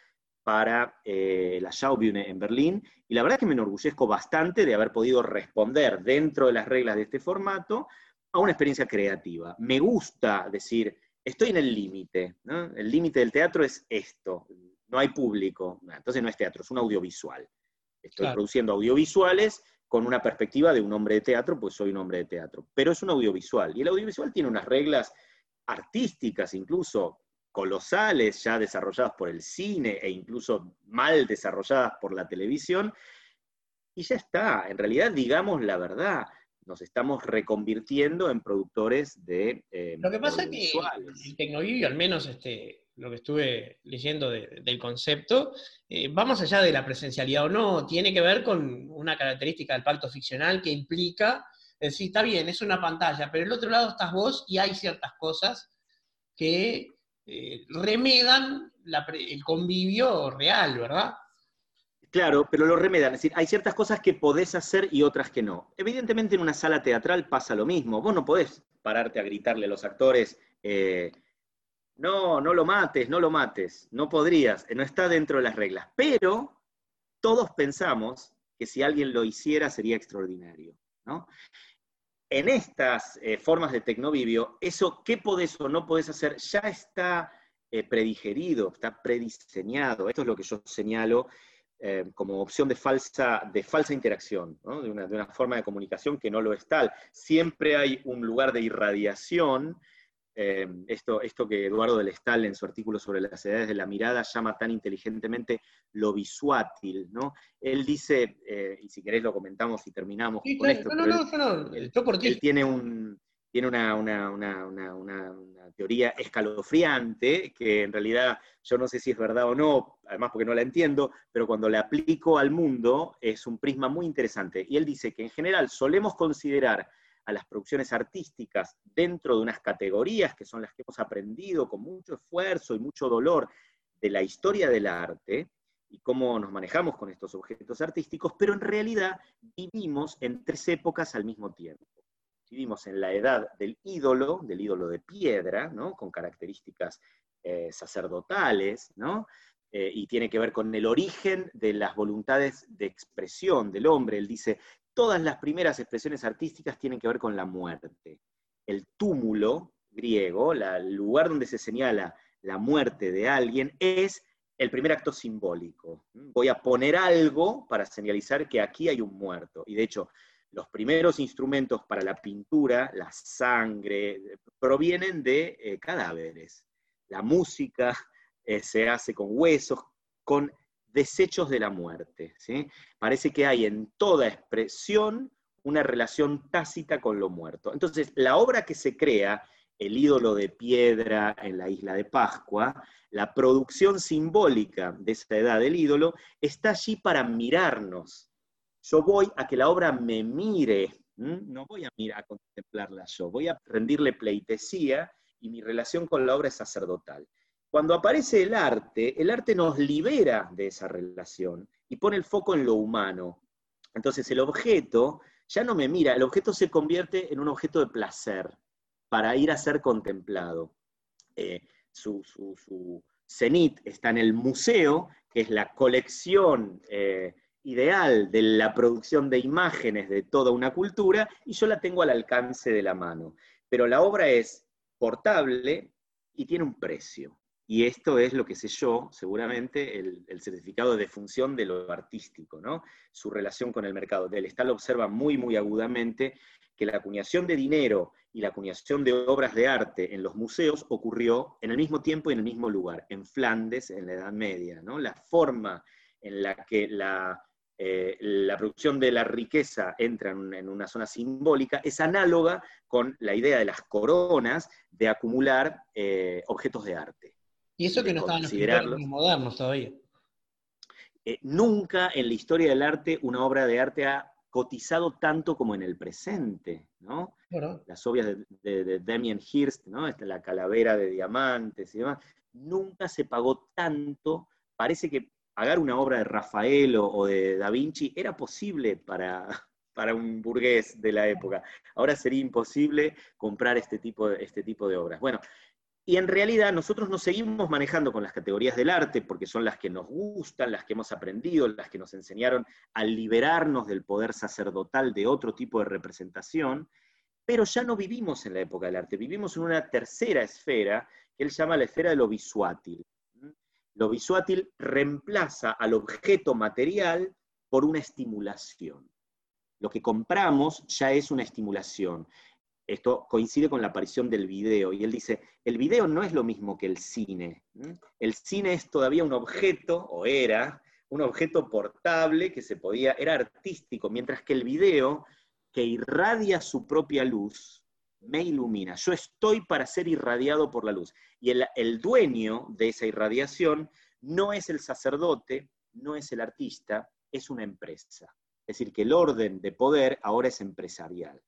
para eh, la Schaubühne en Berlín. Y la verdad es que me enorgullezco bastante de haber podido responder dentro de las reglas de este formato a una experiencia creativa. Me gusta decir, estoy en el límite. El límite del teatro es esto, no hay público. Entonces no es teatro, es un audiovisual. Estoy produciendo audiovisuales con una perspectiva de un hombre de teatro, pues soy un hombre de teatro. Pero es un audiovisual. Y el audiovisual tiene unas reglas artísticas incluso colosales, ya desarrolladas por el cine e incluso mal desarrolladas por la televisión. Y ya está, en realidad digamos la verdad, nos estamos reconvirtiendo en productores de... Eh, Lo que pasa es que el Tecnovivio, al menos este, lo que estuve leyendo del concepto, eh, va más allá de la presencialidad o no, tiene que ver con una característica del pacto ficcional que implica, es decir, está bien, es una pantalla, pero el otro lado estás vos y hay ciertas cosas que eh, remedan el convivio real, ¿verdad? Claro, pero lo remedan. Es decir, hay ciertas cosas que podés hacer y otras que no. Evidentemente en una sala teatral pasa lo mismo. Vos no podés pararte a gritarle a los actores, eh, no, no lo mates, no lo mates. No podrías, no está dentro de las reglas. Pero todos pensamos que si alguien lo hiciera sería extraordinario. En estas eh, formas de tecnovivio, eso qué podés o no podés hacer ya está eh, predigerido, está prediseñado. Esto es lo que yo señalo eh, como opción de falsa, de falsa interacción, de, una, forma de comunicación que no lo es tal. Siempre hay un lugar de irradiación, eh, esto, esto que Eduardo del Estal en su artículo sobre las edades de la mirada llama tan inteligentemente lo visuátil, ¿no? Él dice, eh, y si querés lo comentamos y terminamos con esto, no, no, no, él, él tiene un, tiene una, teoría escalofriante, que en realidad yo no sé si es verdad o no, además porque no la entiendo, pero cuando la aplico al mundo es un prisma muy interesante. Y él dice que en general solemos considerar a las producciones artísticas dentro de unas categorías que son las que hemos aprendido con mucho esfuerzo y mucho dolor de la historia del arte y cómo nos manejamos con estos objetos artísticos, pero en realidad vivimos en tres épocas al mismo tiempo vivimos en la edad del ídolo, del ídolo de piedra, ¿no? con características eh, sacerdotales, ¿no? Eh, y tiene que ver con el origen de las voluntades de expresión del hombre. Él dice, todas las primeras expresiones artísticas tienen que ver con la muerte. El túmulo griego, el lugar donde se señala la muerte de alguien, es el primer acto simbólico. Voy a poner algo para señalizar que aquí hay un muerto. Y de hecho, los primeros instrumentos para la pintura, la sangre, provienen de eh, cadáveres. La música eh, se hace con huesos, con desechos de la muerte. Parece que hay en toda expresión una relación tácita con lo muerto. Entonces, la obra que se crea, el ídolo de piedra en la isla de Pascua, la producción simbólica de esa edad del ídolo, está allí para mirarnos, yo voy a que la obra me mire, no voy a mirar a contemplarla yo, voy a rendirle pleitesía y mi relación con la obra es sacerdotal. Cuando aparece el arte, el arte nos libera de esa relación y pone el foco en lo humano. Entonces el objeto ya no me mira, el objeto se convierte en un objeto de placer para ir a ser contemplado. Eh, su, cenit está en el museo, que es la colección eh, ideal de la producción de imágenes de toda una cultura y yo la tengo al alcance de la mano. Pero la obra es portable y tiene un precio. Y esto es lo que sé yo, seguramente, el, certificado de función de lo artístico, ¿no? Su relación con el mercado. Del Estal observa muy, muy agudamente que la acuñación de dinero y la acuñación de obras de arte en los museos ocurrió en el mismo tiempo y en el mismo lugar, en Flandes, en la Edad Media, ¿no? La forma en la que la eh, producción de la riqueza entra en, una zona simbólica, es análoga con la idea de las coronas de acumular eh, objetos de arte. Y eso que no estaban los modernos todavía. Eh, nunca en la historia del arte una obra de arte ha cotizado tanto como en el presente, ¿no? Las obras de, de, Damien Hirst, ¿no? la calavera de diamantes y demás, nunca se pagó tanto, parece que pagar una obra de Rafael o, de Da Vinci era posible para, para un burgués de la época. Ahora sería imposible comprar este tipo de, este tipo de obras. Bueno, y en realidad nosotros nos seguimos manejando con las categorías del arte porque son las que nos gustan, las que hemos aprendido, las que nos enseñaron a liberarnos del poder sacerdotal de otro tipo de representación, pero ya no vivimos en la época del arte, vivimos en una tercera esfera que él llama la esfera de lo visuátil. Lo visuátil reemplaza al objeto material por una estimulación. Lo que compramos ya es una estimulación. Esto coincide con la aparición del video, y él dice, el video no es lo mismo que el cine. El cine es todavía un objeto, o era, un objeto portable que se podía, era artístico, mientras que el video, que irradia su propia luz, me ilumina. Yo estoy para ser irradiado por la luz. Y el, el dueño de esa irradiación no es el sacerdote, no es el artista, es una empresa. Es decir, que el orden de poder ahora es empresarial.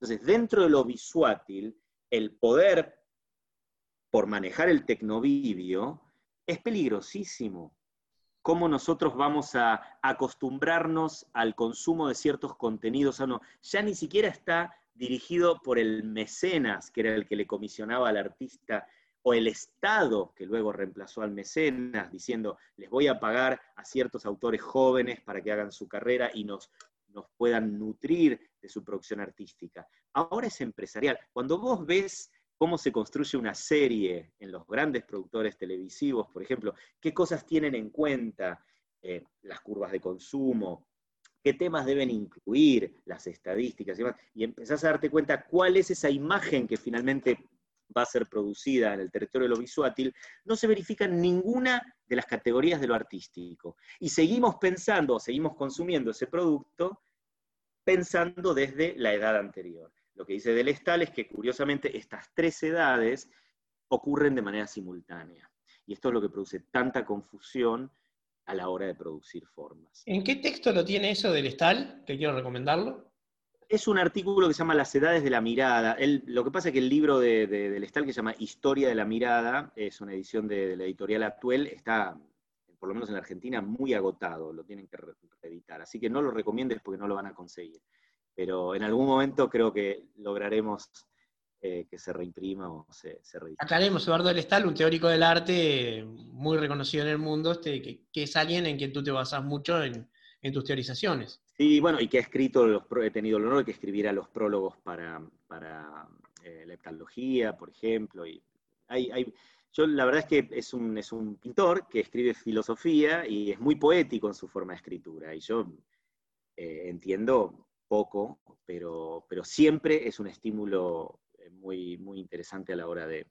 Entonces, dentro de lo visuátil, el poder por manejar el tecnovideo es peligrosísimo. Cómo nosotros vamos a acostumbrarnos al consumo de ciertos contenidos. no, ya ni siquiera está dirigido por el mecenas, que era el que le comisionaba al artista, o el Estado, que luego reemplazó al mecenas, diciendo, les voy a pagar a ciertos autores jóvenes para que hagan su carrera y nos, nos puedan nutrir de su producción artística. Ahora es empresarial. Cuando vos ves cómo se construye una serie en los grandes productores televisivos, por ejemplo, qué cosas tienen en cuenta eh, las curvas de consumo, qué temas deben incluir, las estadísticas y demás, y empezás a darte cuenta cuál es esa imagen que finalmente va a ser producida en el territorio de lo visuátil, no se verifica ninguna de las categorías de lo artístico. Y seguimos pensando, seguimos consumiendo ese producto pensando desde la edad anterior. Lo que dice Delestal es que curiosamente estas tres edades ocurren de manera simultánea. Y esto es lo que produce tanta confusión a la hora de producir formas. ¿En qué texto lo tiene eso Delestal? Que quiero recomendarlo. Es un artículo que se llama Las edades de la mirada. lo que pasa es que el libro de, Delestal, que se llama Historia de la mirada, es una edición de, la editorial actual, está, por lo menos en la Argentina, muy agotado, lo tienen que editar. Así que no lo recomiendes porque no lo van a conseguir. Pero en algún momento creo que lograremos eh, que se reimprima o se, se reedite. Aclaremos, Eduardo del Estal, un teórico del arte muy reconocido en el mundo, este, que, es alguien en quien tú te basas mucho en, tus teorizaciones. Sí, bueno, y que ha escrito, los, he tenido el honor de que escribiera los prólogos para, para eh, la heptalogía, por ejemplo, y hay, hay yo la verdad es que es un, es un pintor que escribe filosofía y es muy poético en su forma de escritura. Y yo eh, entiendo poco, pero, pero siempre es un estímulo eh, muy, muy interesante a la hora de,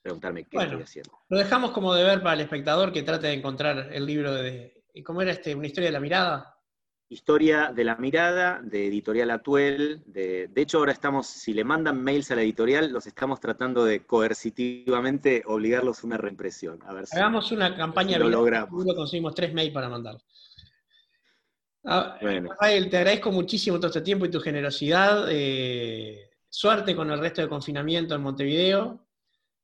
preguntarme qué estoy haciendo. Lo dejamos como deber para el espectador que trate de encontrar el libro de. ¿Cómo era este? ¿Una historia de la mirada? Historia de la mirada, de Editorial Atuel. De, de, hecho, ahora estamos, si le mandan mails a la editorial, los estamos tratando de coercitivamente obligarlos a una reimpresión. A ver Hagamos una campaña. lo logramos. conseguimos tres mails para mandar. Ah, Rafael, te agradezco muchísimo todo este tiempo y tu generosidad. Eh, suerte con el resto del confinamiento en Montevideo.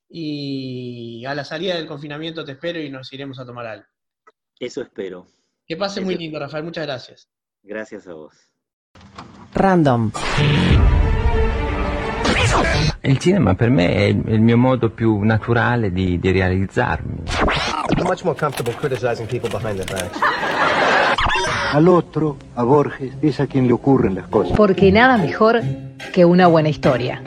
Y a la salida del confinamiento te espero y nos iremos a tomar algo. Eso espero. Que pase muy lindo, Rafael. Muchas gracias. Gracias a vos. Random. Il cinema per me è il mio modo più naturale di, di realizzarmi. I'm much more comfortable criticizing people behind their backs. Al otro, a Borges, es a quien le ocurren las cosas. Porque nada mejor que una buena historia.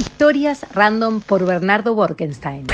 Historias random por Bernardo Borkenstein.